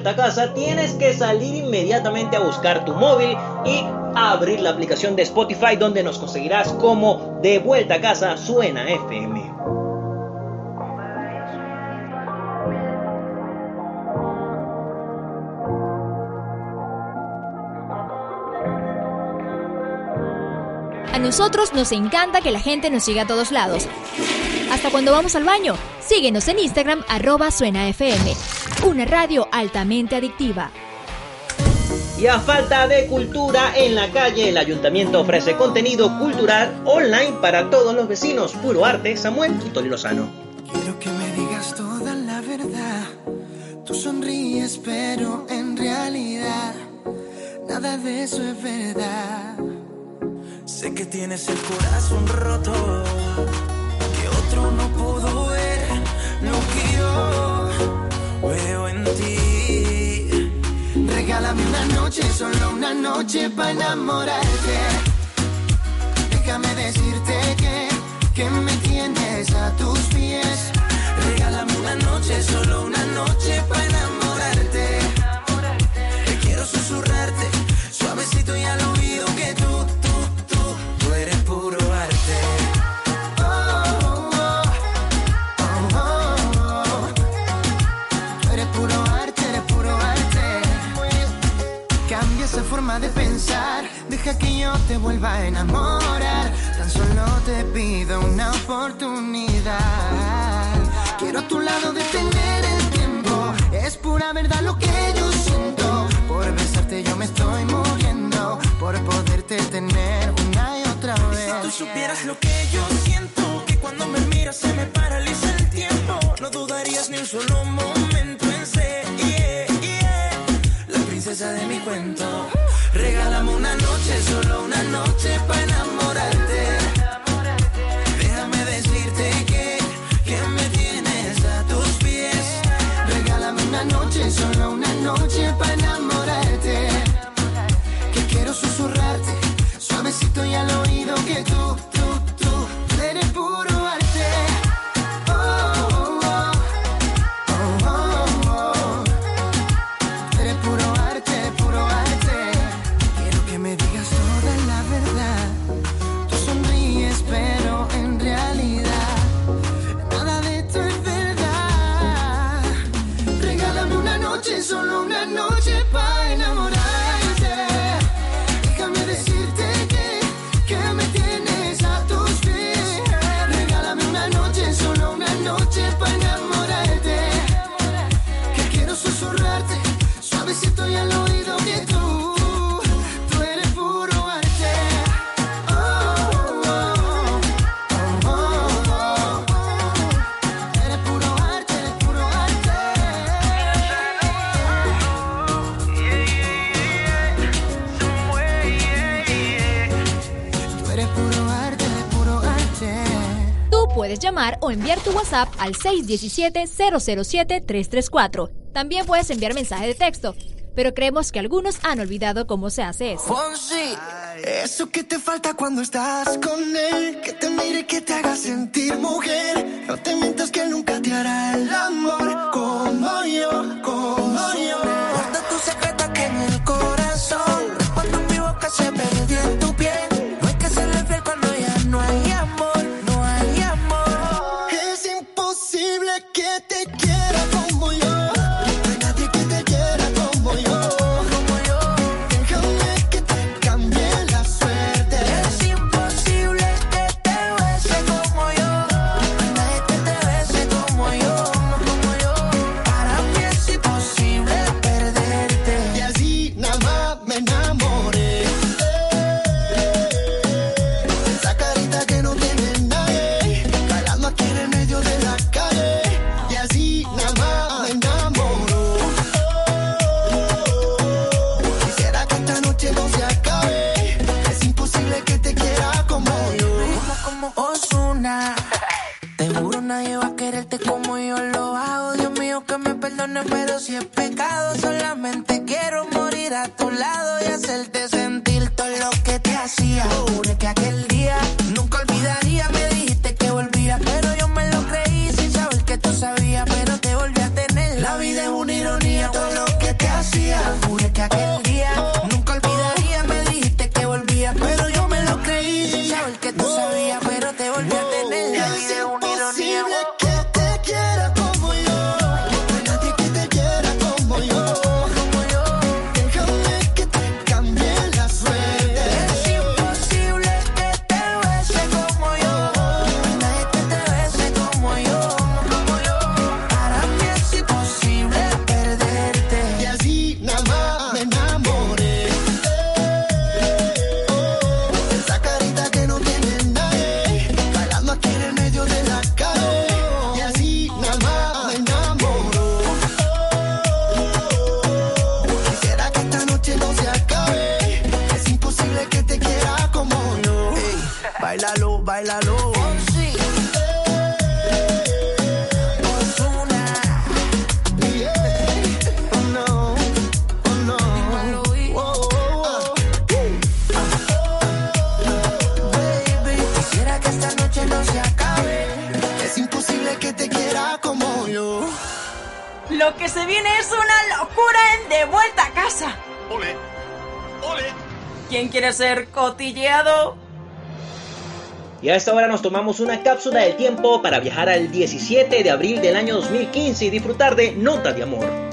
Vuelta a Casa, tienes que salir inmediatamente a buscar tu móvil y abrir la aplicación de Spotify donde nos conseguirás como De Vuelta a Casa Suena FM. A nosotros nos encanta que la gente nos siga a todos lados. Hasta cuando vamos al baño, síguenos en Instagram arroba Suena FM, una radio altamente adictiva. Y a falta de cultura en la calle, el ayuntamiento ofrece contenido cultural online para todos los vecinos. Puro arte, Samuel y Tony Lozano. Quiero que me digas toda la verdad. Tú sonríes, pero en realidad nada de eso es verdad. Sé que tienes el corazón roto, que otro no pudo ver lo que yo Regálame una noche, solo una noche para enamorarte. Déjame decirte que, que me tienes a tus pies. Regálame una noche, solo una noche para deja que yo te vuelva a enamorar. Tan solo te pido una oportunidad. Quiero a tu lado detener el tiempo. Es pura verdad lo que yo siento. Por besarte yo me estoy muriendo. Por poderte tener una y otra vez. Si tú supieras lo que yo siento, que cuando me miras se me paraliza el tiempo. No dudarías ni un solo momento en ser yeah, yeah, la princesa de mi cuento. Una noche, solo una noche para enamorarte. Llamar o enviar tu WhatsApp al 617-007-334. También puedes enviar mensaje de texto, pero creemos que algunos han olvidado cómo se hace eso. Fonsi, eso que te falta cuando estás con él, que te mire, que te haga sentir mujer. No te mientas que nunca te hará el amor como yo, como yo. que se viene es una locura en De Vuelta a Casa. Ole, ole. ¿Quién quiere ser cotilleado? Y a esta hora nos tomamos una cápsula del tiempo para viajar al 17 de abril del año 2015 y disfrutar de Nota de Amor.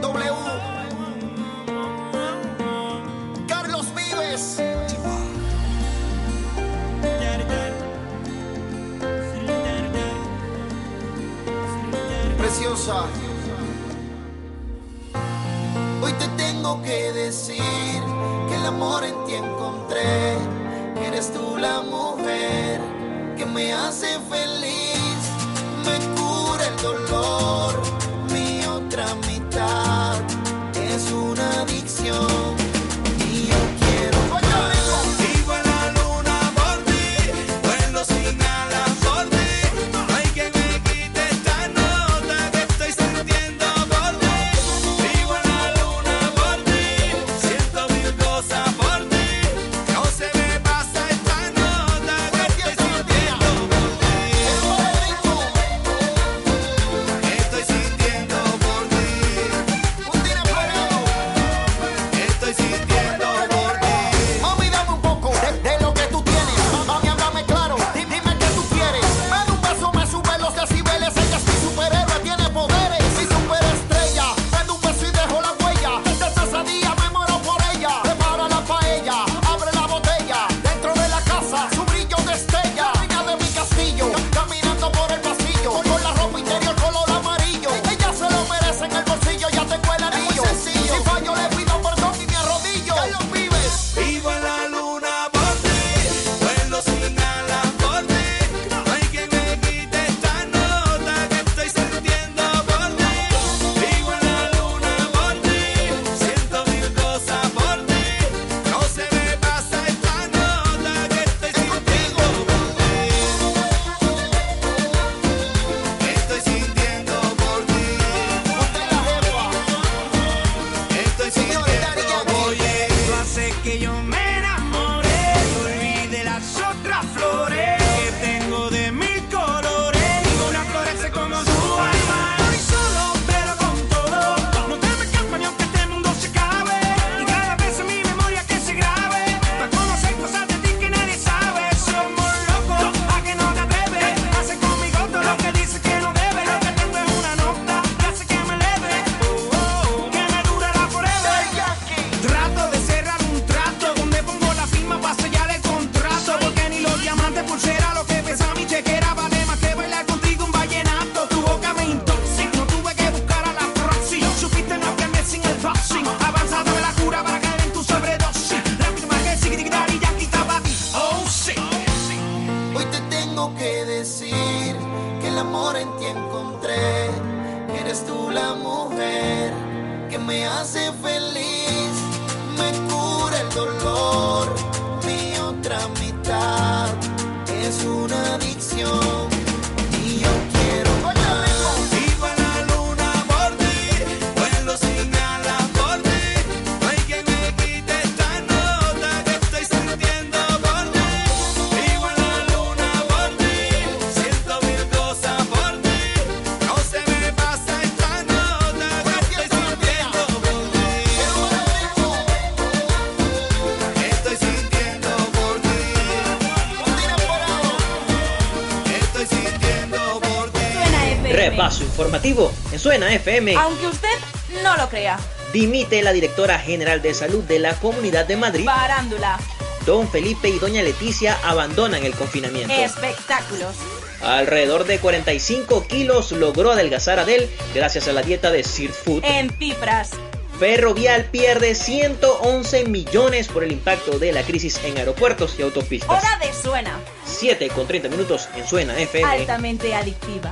suena FM. Aunque usted no lo crea. Dimite la directora general de salud de la Comunidad de Madrid. Parándula. Don Felipe y Doña Leticia abandonan el confinamiento. Espectáculos. Alrededor de 45 kilos logró adelgazar Adel gracias a la dieta de Sir En fibras. Ferrovial pierde 111 millones por el impacto de la crisis en aeropuertos y autopistas. Hora de Suena. 7 con 30 minutos en Suena FM. Altamente adictiva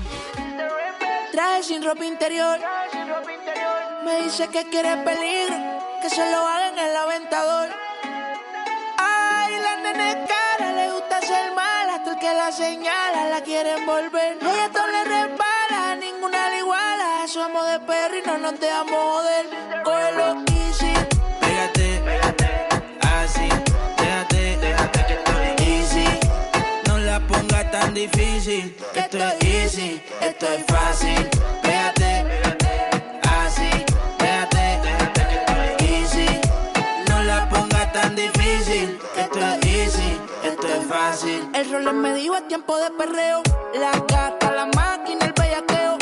sin ropa interior. Me dice que quiere peligro, que se lo haga en el aventador. Ay, la nene cara, le gusta ser mala, hasta el que la señala la quiere envolver. Ella todo le repara, ninguna le iguala. Somos de perro y no nos dejamos joder. Cógelo easy. Pégate, así. Déjate, déjate que estoy easy. No la pongas tan difícil. Esto es easy, esto es fácil. Me dijo es tiempo de perreo. La gata, la máquina, el bellaqueo.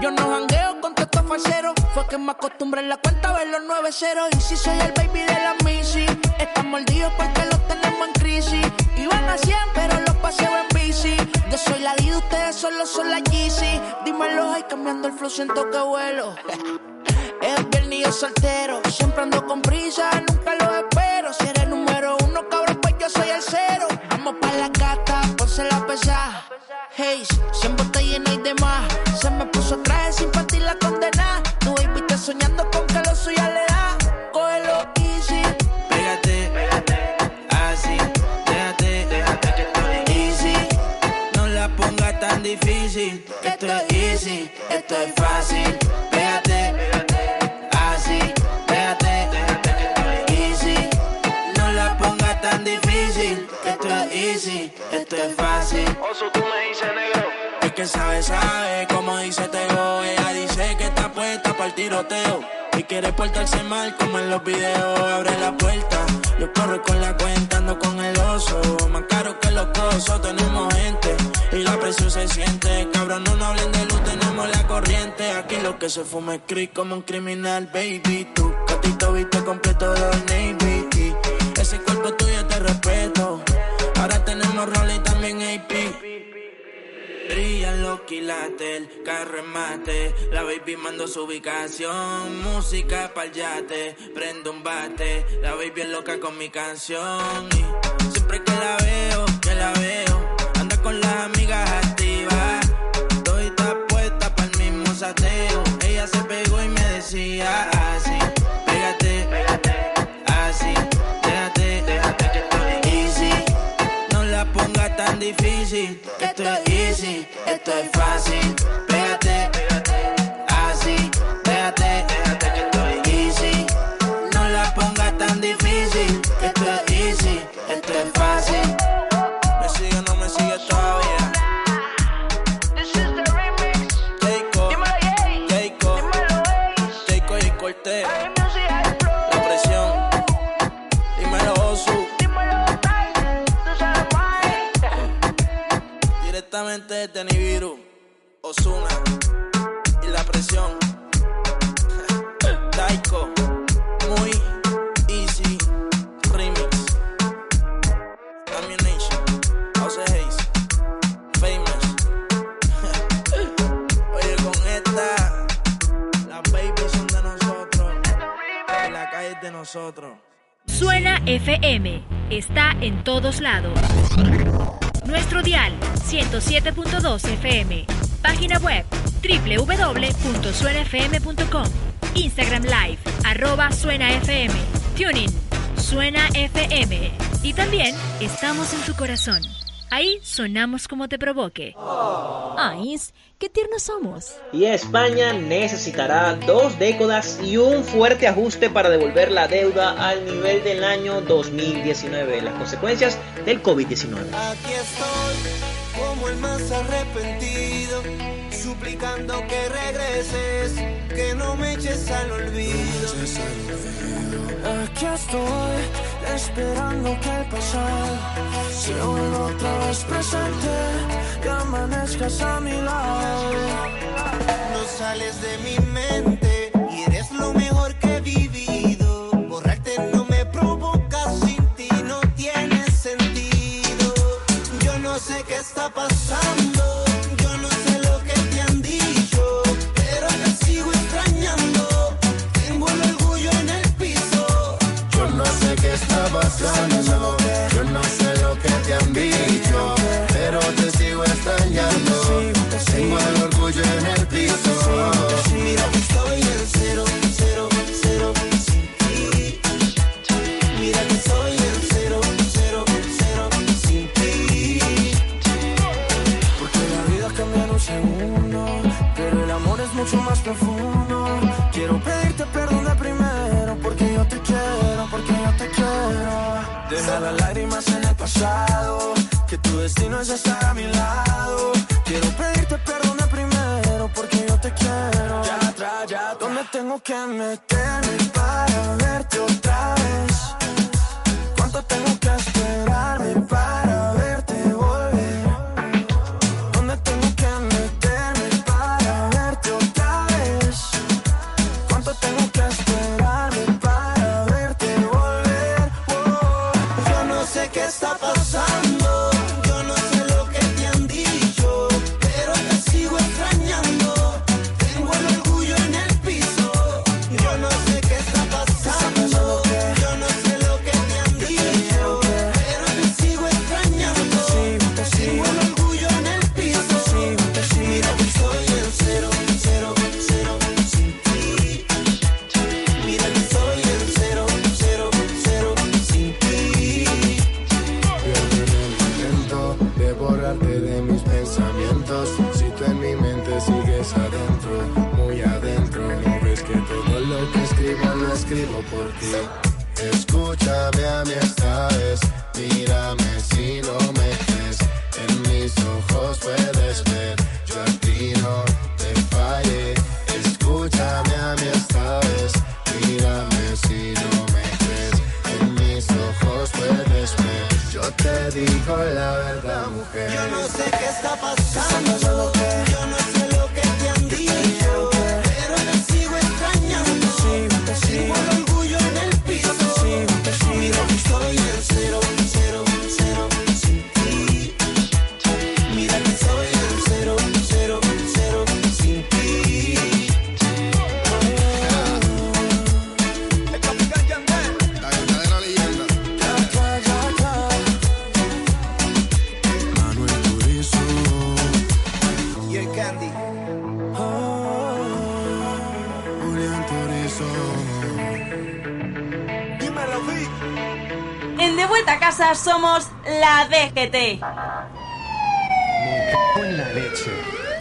Yo no jangueo con estos falseros. Fue que me acostumbré en la cuenta a ver los nueve ceros. Y si soy el baby de la Missy, están mordidos porque los tenemos en crisis. Iban a 100, pero los paseo en bici. Yo soy la D, ustedes solo son la Yeezy. Dímelo, ay, cambiando el flow, siento que vuelo. Es viernes y soltero. Siempre ando con prisa, nunca lo espero. Si eres número uno, cabrón, pues yo soy el cero. Vamos pa' la ponse la pesa. Hey, siempre está llena y demás. Se me puso traje sin esto es fácil. Oso, tú me dices negro. Es que sabe, sabe, como dice Teo. Ella dice que está puesta para el tiroteo. Y quiere portarse mal como en los videos. Abre la puerta, yo corro con la cuenta, ando con el oso. Más caro que los cosos, tenemos gente. Y la presión se siente. Cabrón, no nos hablen de luz, tenemos la corriente. Aquí lo que se fuma es creep como un criminal, baby. Tu catito viste completo de Navy. Ese cuerpo tuyo los el carro en mate. La baby mando su ubicación. Música pa'l yate, prendo un bate. La baby es loca con mi canción. Y siempre que la veo, que la veo, anda con las amigas activas. Estoy puesta pa'l mismo sateo. Ella se pegó y me decía así: Pégate, así, Osuna y la presión. Taiko, muy easy remix. House of Hayes, famous. Oye, con esta, las babies son de nosotros. Y la calle es de nosotros. Suena FM. Está en todos lados. Nuestro dial 107.2 FM. Página web www.suenafm.com. Instagram Live arroba Suena FM. Tuning Suena FM. Y también estamos en tu corazón. Ahí sonamos como te provoque. Ay, qué tiernos somos. Y España necesitará dos décadas y un fuerte ajuste para devolver la deuda al nivel del año 2019, las consecuencias del COVID-19. Aquí estoy, como el más arrepentido, suplicando que regreses, que no me eches al olvido. Aquí estoy, esperando que el pasado se vuelva otra vez presente, que amanezcas a mi lado. No sales de mi mente y eres lo mejor que he vivido. Borrarte no me provoca, sin ti no tiene sentido. Yo no sé qué está pasando, está que tu destino es estar a mi lado. Quiero pedirte perdón primero, porque yo te quiero. Ya atrás, ya atrás. ¿Dónde tengo que meterme para verte otra vez?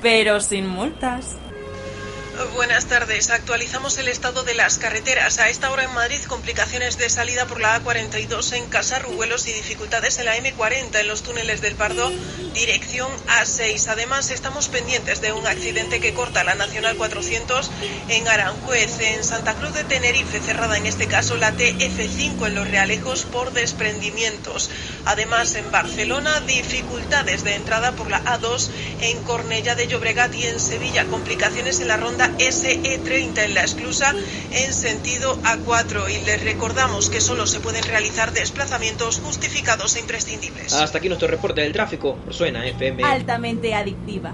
pero sin multas. Buenas tardes. Actualizamos el estado de las carreteras. A esta hora en Madrid, complicaciones de salida por la A42 en Casarruguelos y dificultades en la M40 en los túneles del Pardo, dirección A6. Además, estamos pendientes de un accidente que corta la Nacional 400 en Aranjuez, en Santa Cruz de Tenerife, cerrada en este caso la TF5 en Los Realejos por desprendimientos. Además, en Barcelona, dificultades de entrada por la A2 en Cornella de Llobregat y en Sevilla. Complicaciones en la ronda SE30 en la exclusa en sentido A4. Y les recordamos que solo se pueden realizar desplazamientos justificados e imprescindibles. Hasta aquí nuestro reporte del tráfico. Suena FM. Altamente adictiva.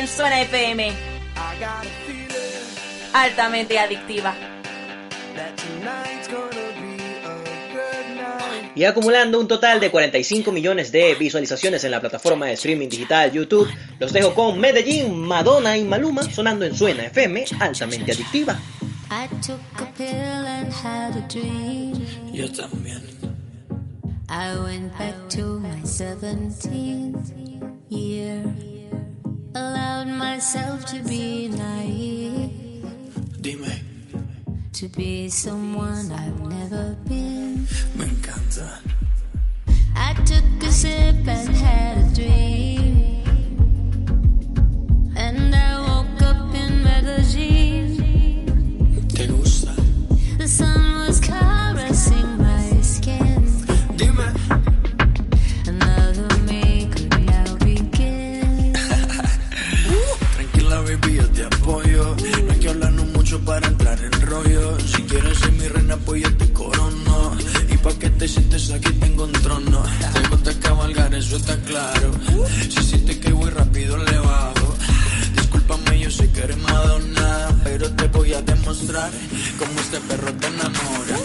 En Suena FM. Altamente adictiva. Y acumulando un total de 45 millones de visualizaciones en la plataforma de streaming digital YouTube, los dejo con Medellín, Madonna y Maluma sonando en Suena FM, altamente adictiva. I took a pill and had a dream. Yo también. I went back to my 17th year. Allowed myself to be naive. Dime, To be someone I've never been. me encanta. I took a sip and had a dream. And I woke up in Medellin. Si quieres ser mi reina, pues yo te corono. Y pa' que te sientes aquí tengo un trono. Te gusta cabalgar, eso está claro. Si sientes que voy rápido, le bajo. Discúlpame, yo sé que eres Madonna. Pero te voy a demostrar cómo este perro te enamora.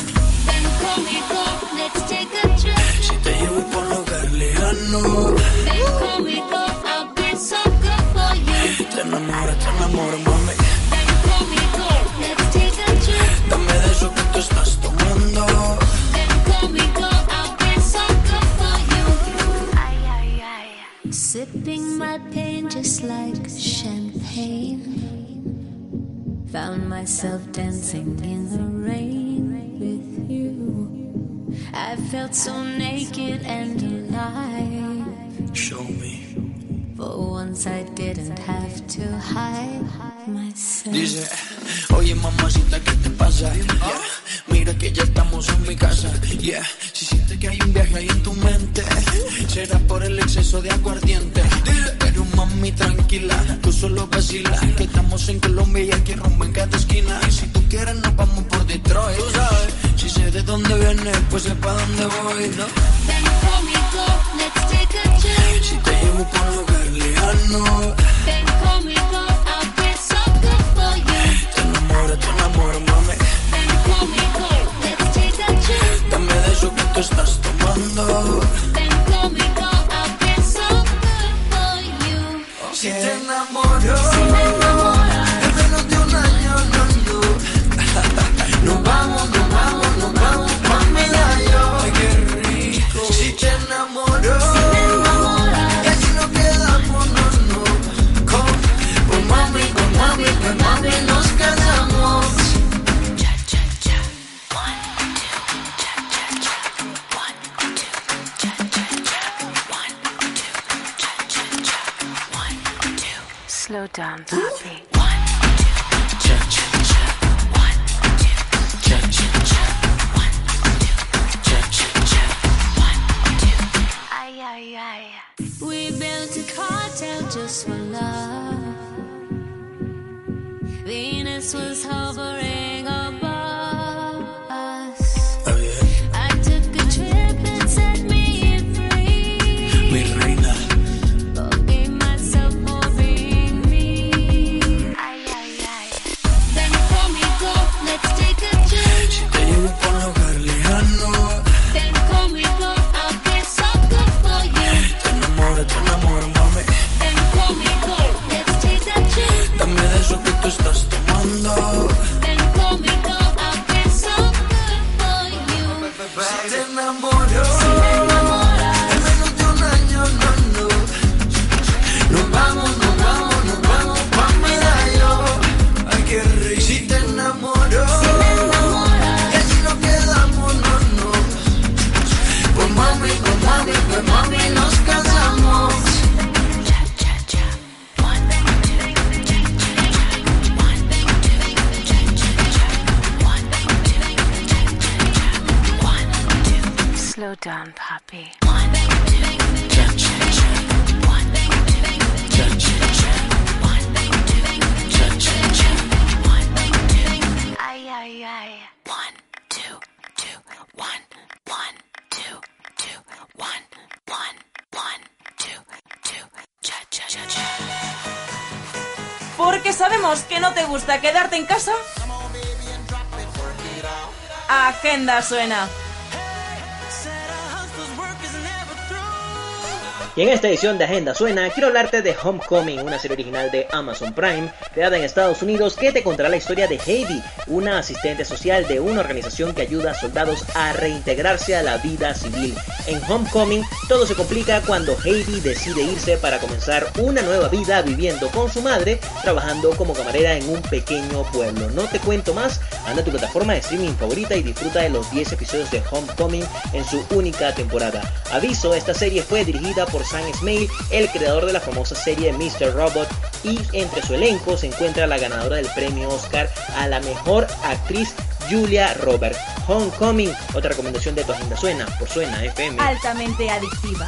Ven conmigo, let's take a trip. Si te llevo por lugar lejano, Ven conmigo, I'll be so good for you. te enamora, te enamoro, like champagne. Found myself dancing in the rain with you. I felt so naked and alive. Show me. For once I didn't have to hide. Dice, oye mamacita, ¿qué te pasa? Yeah. Mira que ya estamos en mi casa. Yeah. Si sientes que hay un viaje ahí en tu mente, será por el exceso de aguardiente. Pero mami, tranquila, tú solo vacila. Que estamos en Colombia y aquí rumbo en cada esquina. Y si tú quieres, nos vamos por Detroit. Tú sabes, si sé de dónde vienes, pues sé pa' dónde voy, ¿no? Ven conmigo, let's take a trip. Si te llevo por un lugar lejano, Ven conmigo, Agenda suena. Y en esta edición de Agenda Suena, quiero hablarte de Homecoming, una serie original de Amazon Prime, creada en Estados Unidos, que te contará la historia de Heidi, una asistente social de una organización que ayuda a soldados a reintegrarse a la vida civil. En Homecoming, todo se complica cuando Heidi decide irse para comenzar una nueva vida viviendo con su madre, trabajando como camarera en un pequeño pueblo. No te cuento más, anda a tu plataforma de streaming favorita y disfruta de los 10 episodios de Homecoming en su única temporada. Aviso, esta serie fue dirigida por Sam Smale, el creador de la famosa serie Mr. Robot, y entre su elenco se encuentra la ganadora del premio Oscar a la mejor actriz Julia Roberts. Homecoming, otra recomendación de tu agenda suena por Suena FM. Altamente adictiva.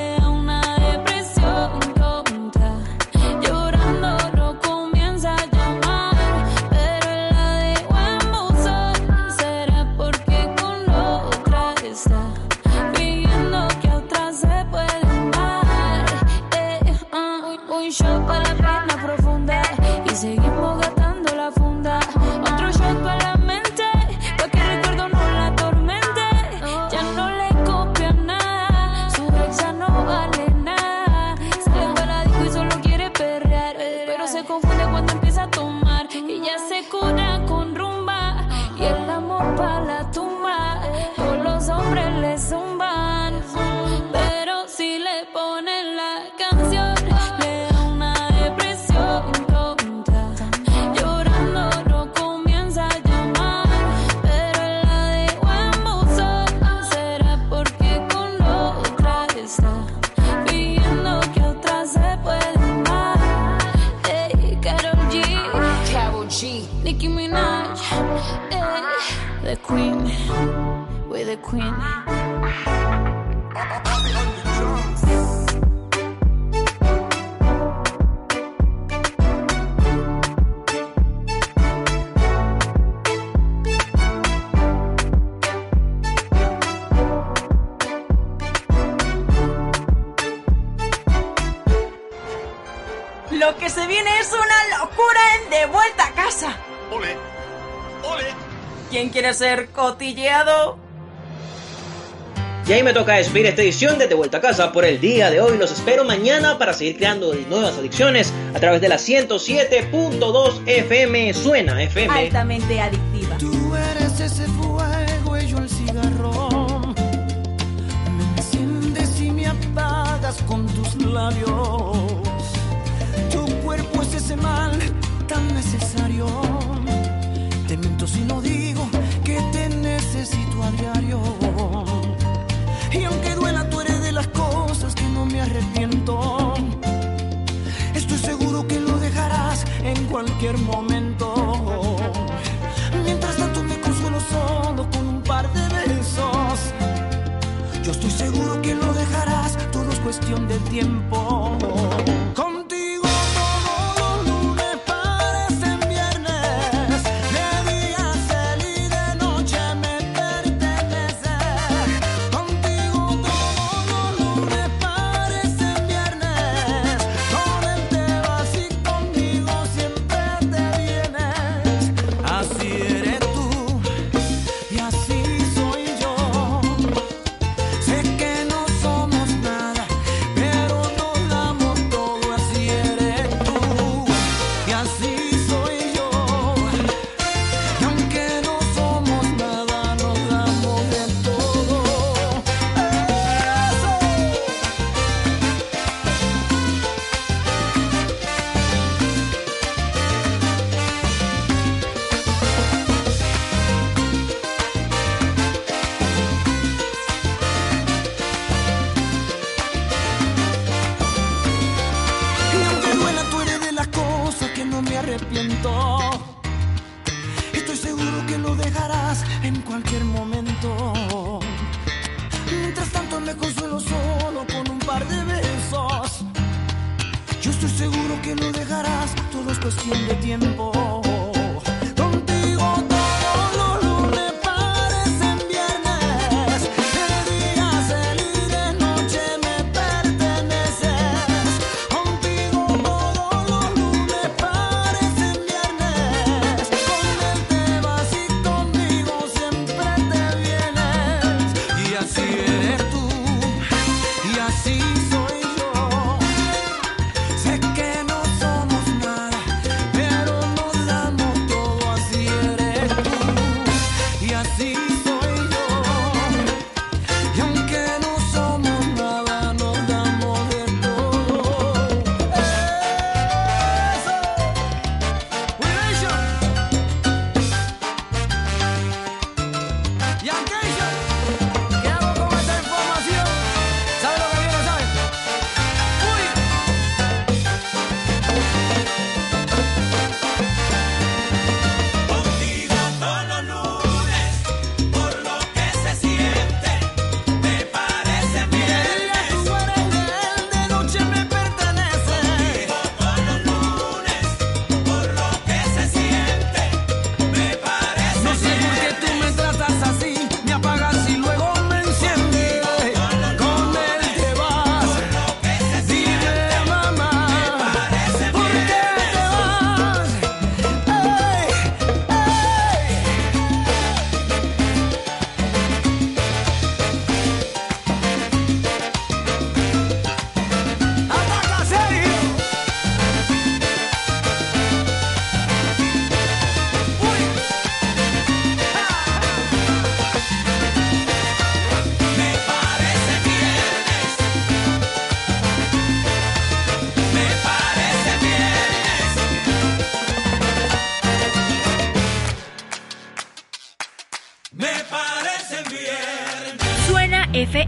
Queen. Lo que se viene es una locura en De Vuelta a Casa. ¡Ole! ¡Ole! ¿Quién quiere ser cotilleado? Y ahí me toca despedir esta edición de De Vuelta a Casa por el día de hoy. Los espero mañana para seguir creando nuevas adicciones a través de la 107.2 FM Suena FM. Altamente adictiva. Tú eres ese fuego y yo el cigarrón. Me enciendes y me apagas con tus labios. Tu cuerpo es ese mal tan necesario. Cualquier momento.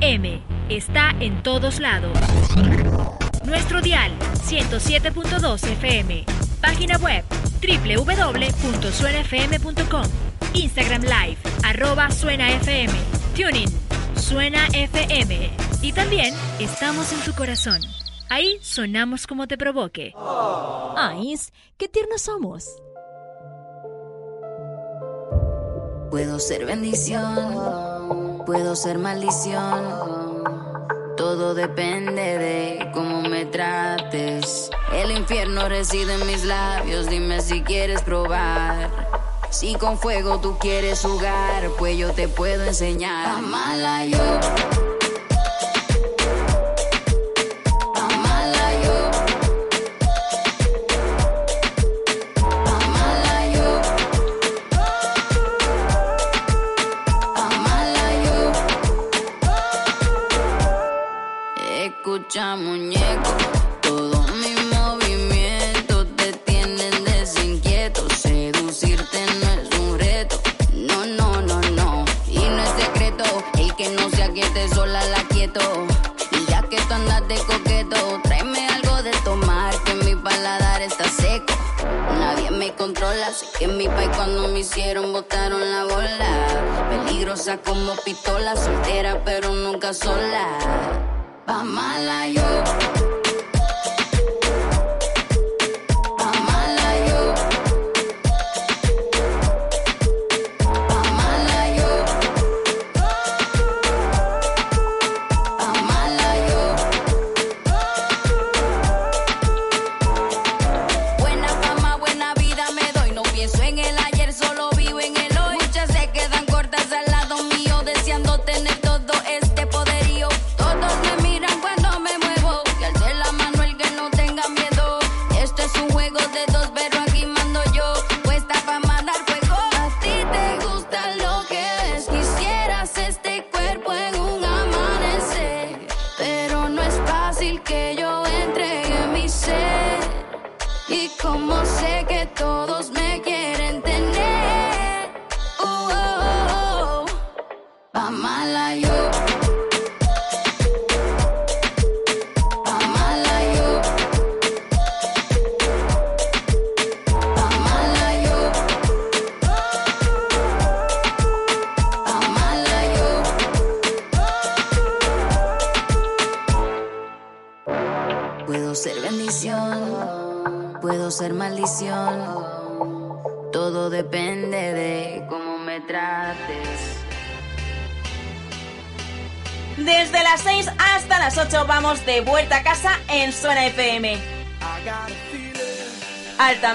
FM. Está en todos lados. Nuestro dial 107.2 FM. Página web www.suenafm.com. Instagram Live, arroba Suena FM. Tuning, Suena FM. Y también estamos en tu corazón. Ahí sonamos como te provoque. Ais, qué tiernos somos. Puedo ser bendición, puedo ser maldición. Todo depende de cómo me trates. El infierno reside en mis labios, dime si quieres probar. Si con fuego tú quieres jugar, pues yo te puedo enseñar. Amala yo. Muñeco, todos mis movimientos te tienen desinquieto. Seducirte no es un reto, no, no, no, no. Y no es secreto, el que no se aquiete sola la quieto. Y ya que tú andas de coqueto, tráeme algo de tomar, que mi paladar está seco. Nadie me controla, sé que en mi país cuando me hicieron botaron la bola. Peligrosa como pistola, soltera pero nunca sola. Pa' mala yo.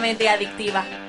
Altamente adictiva.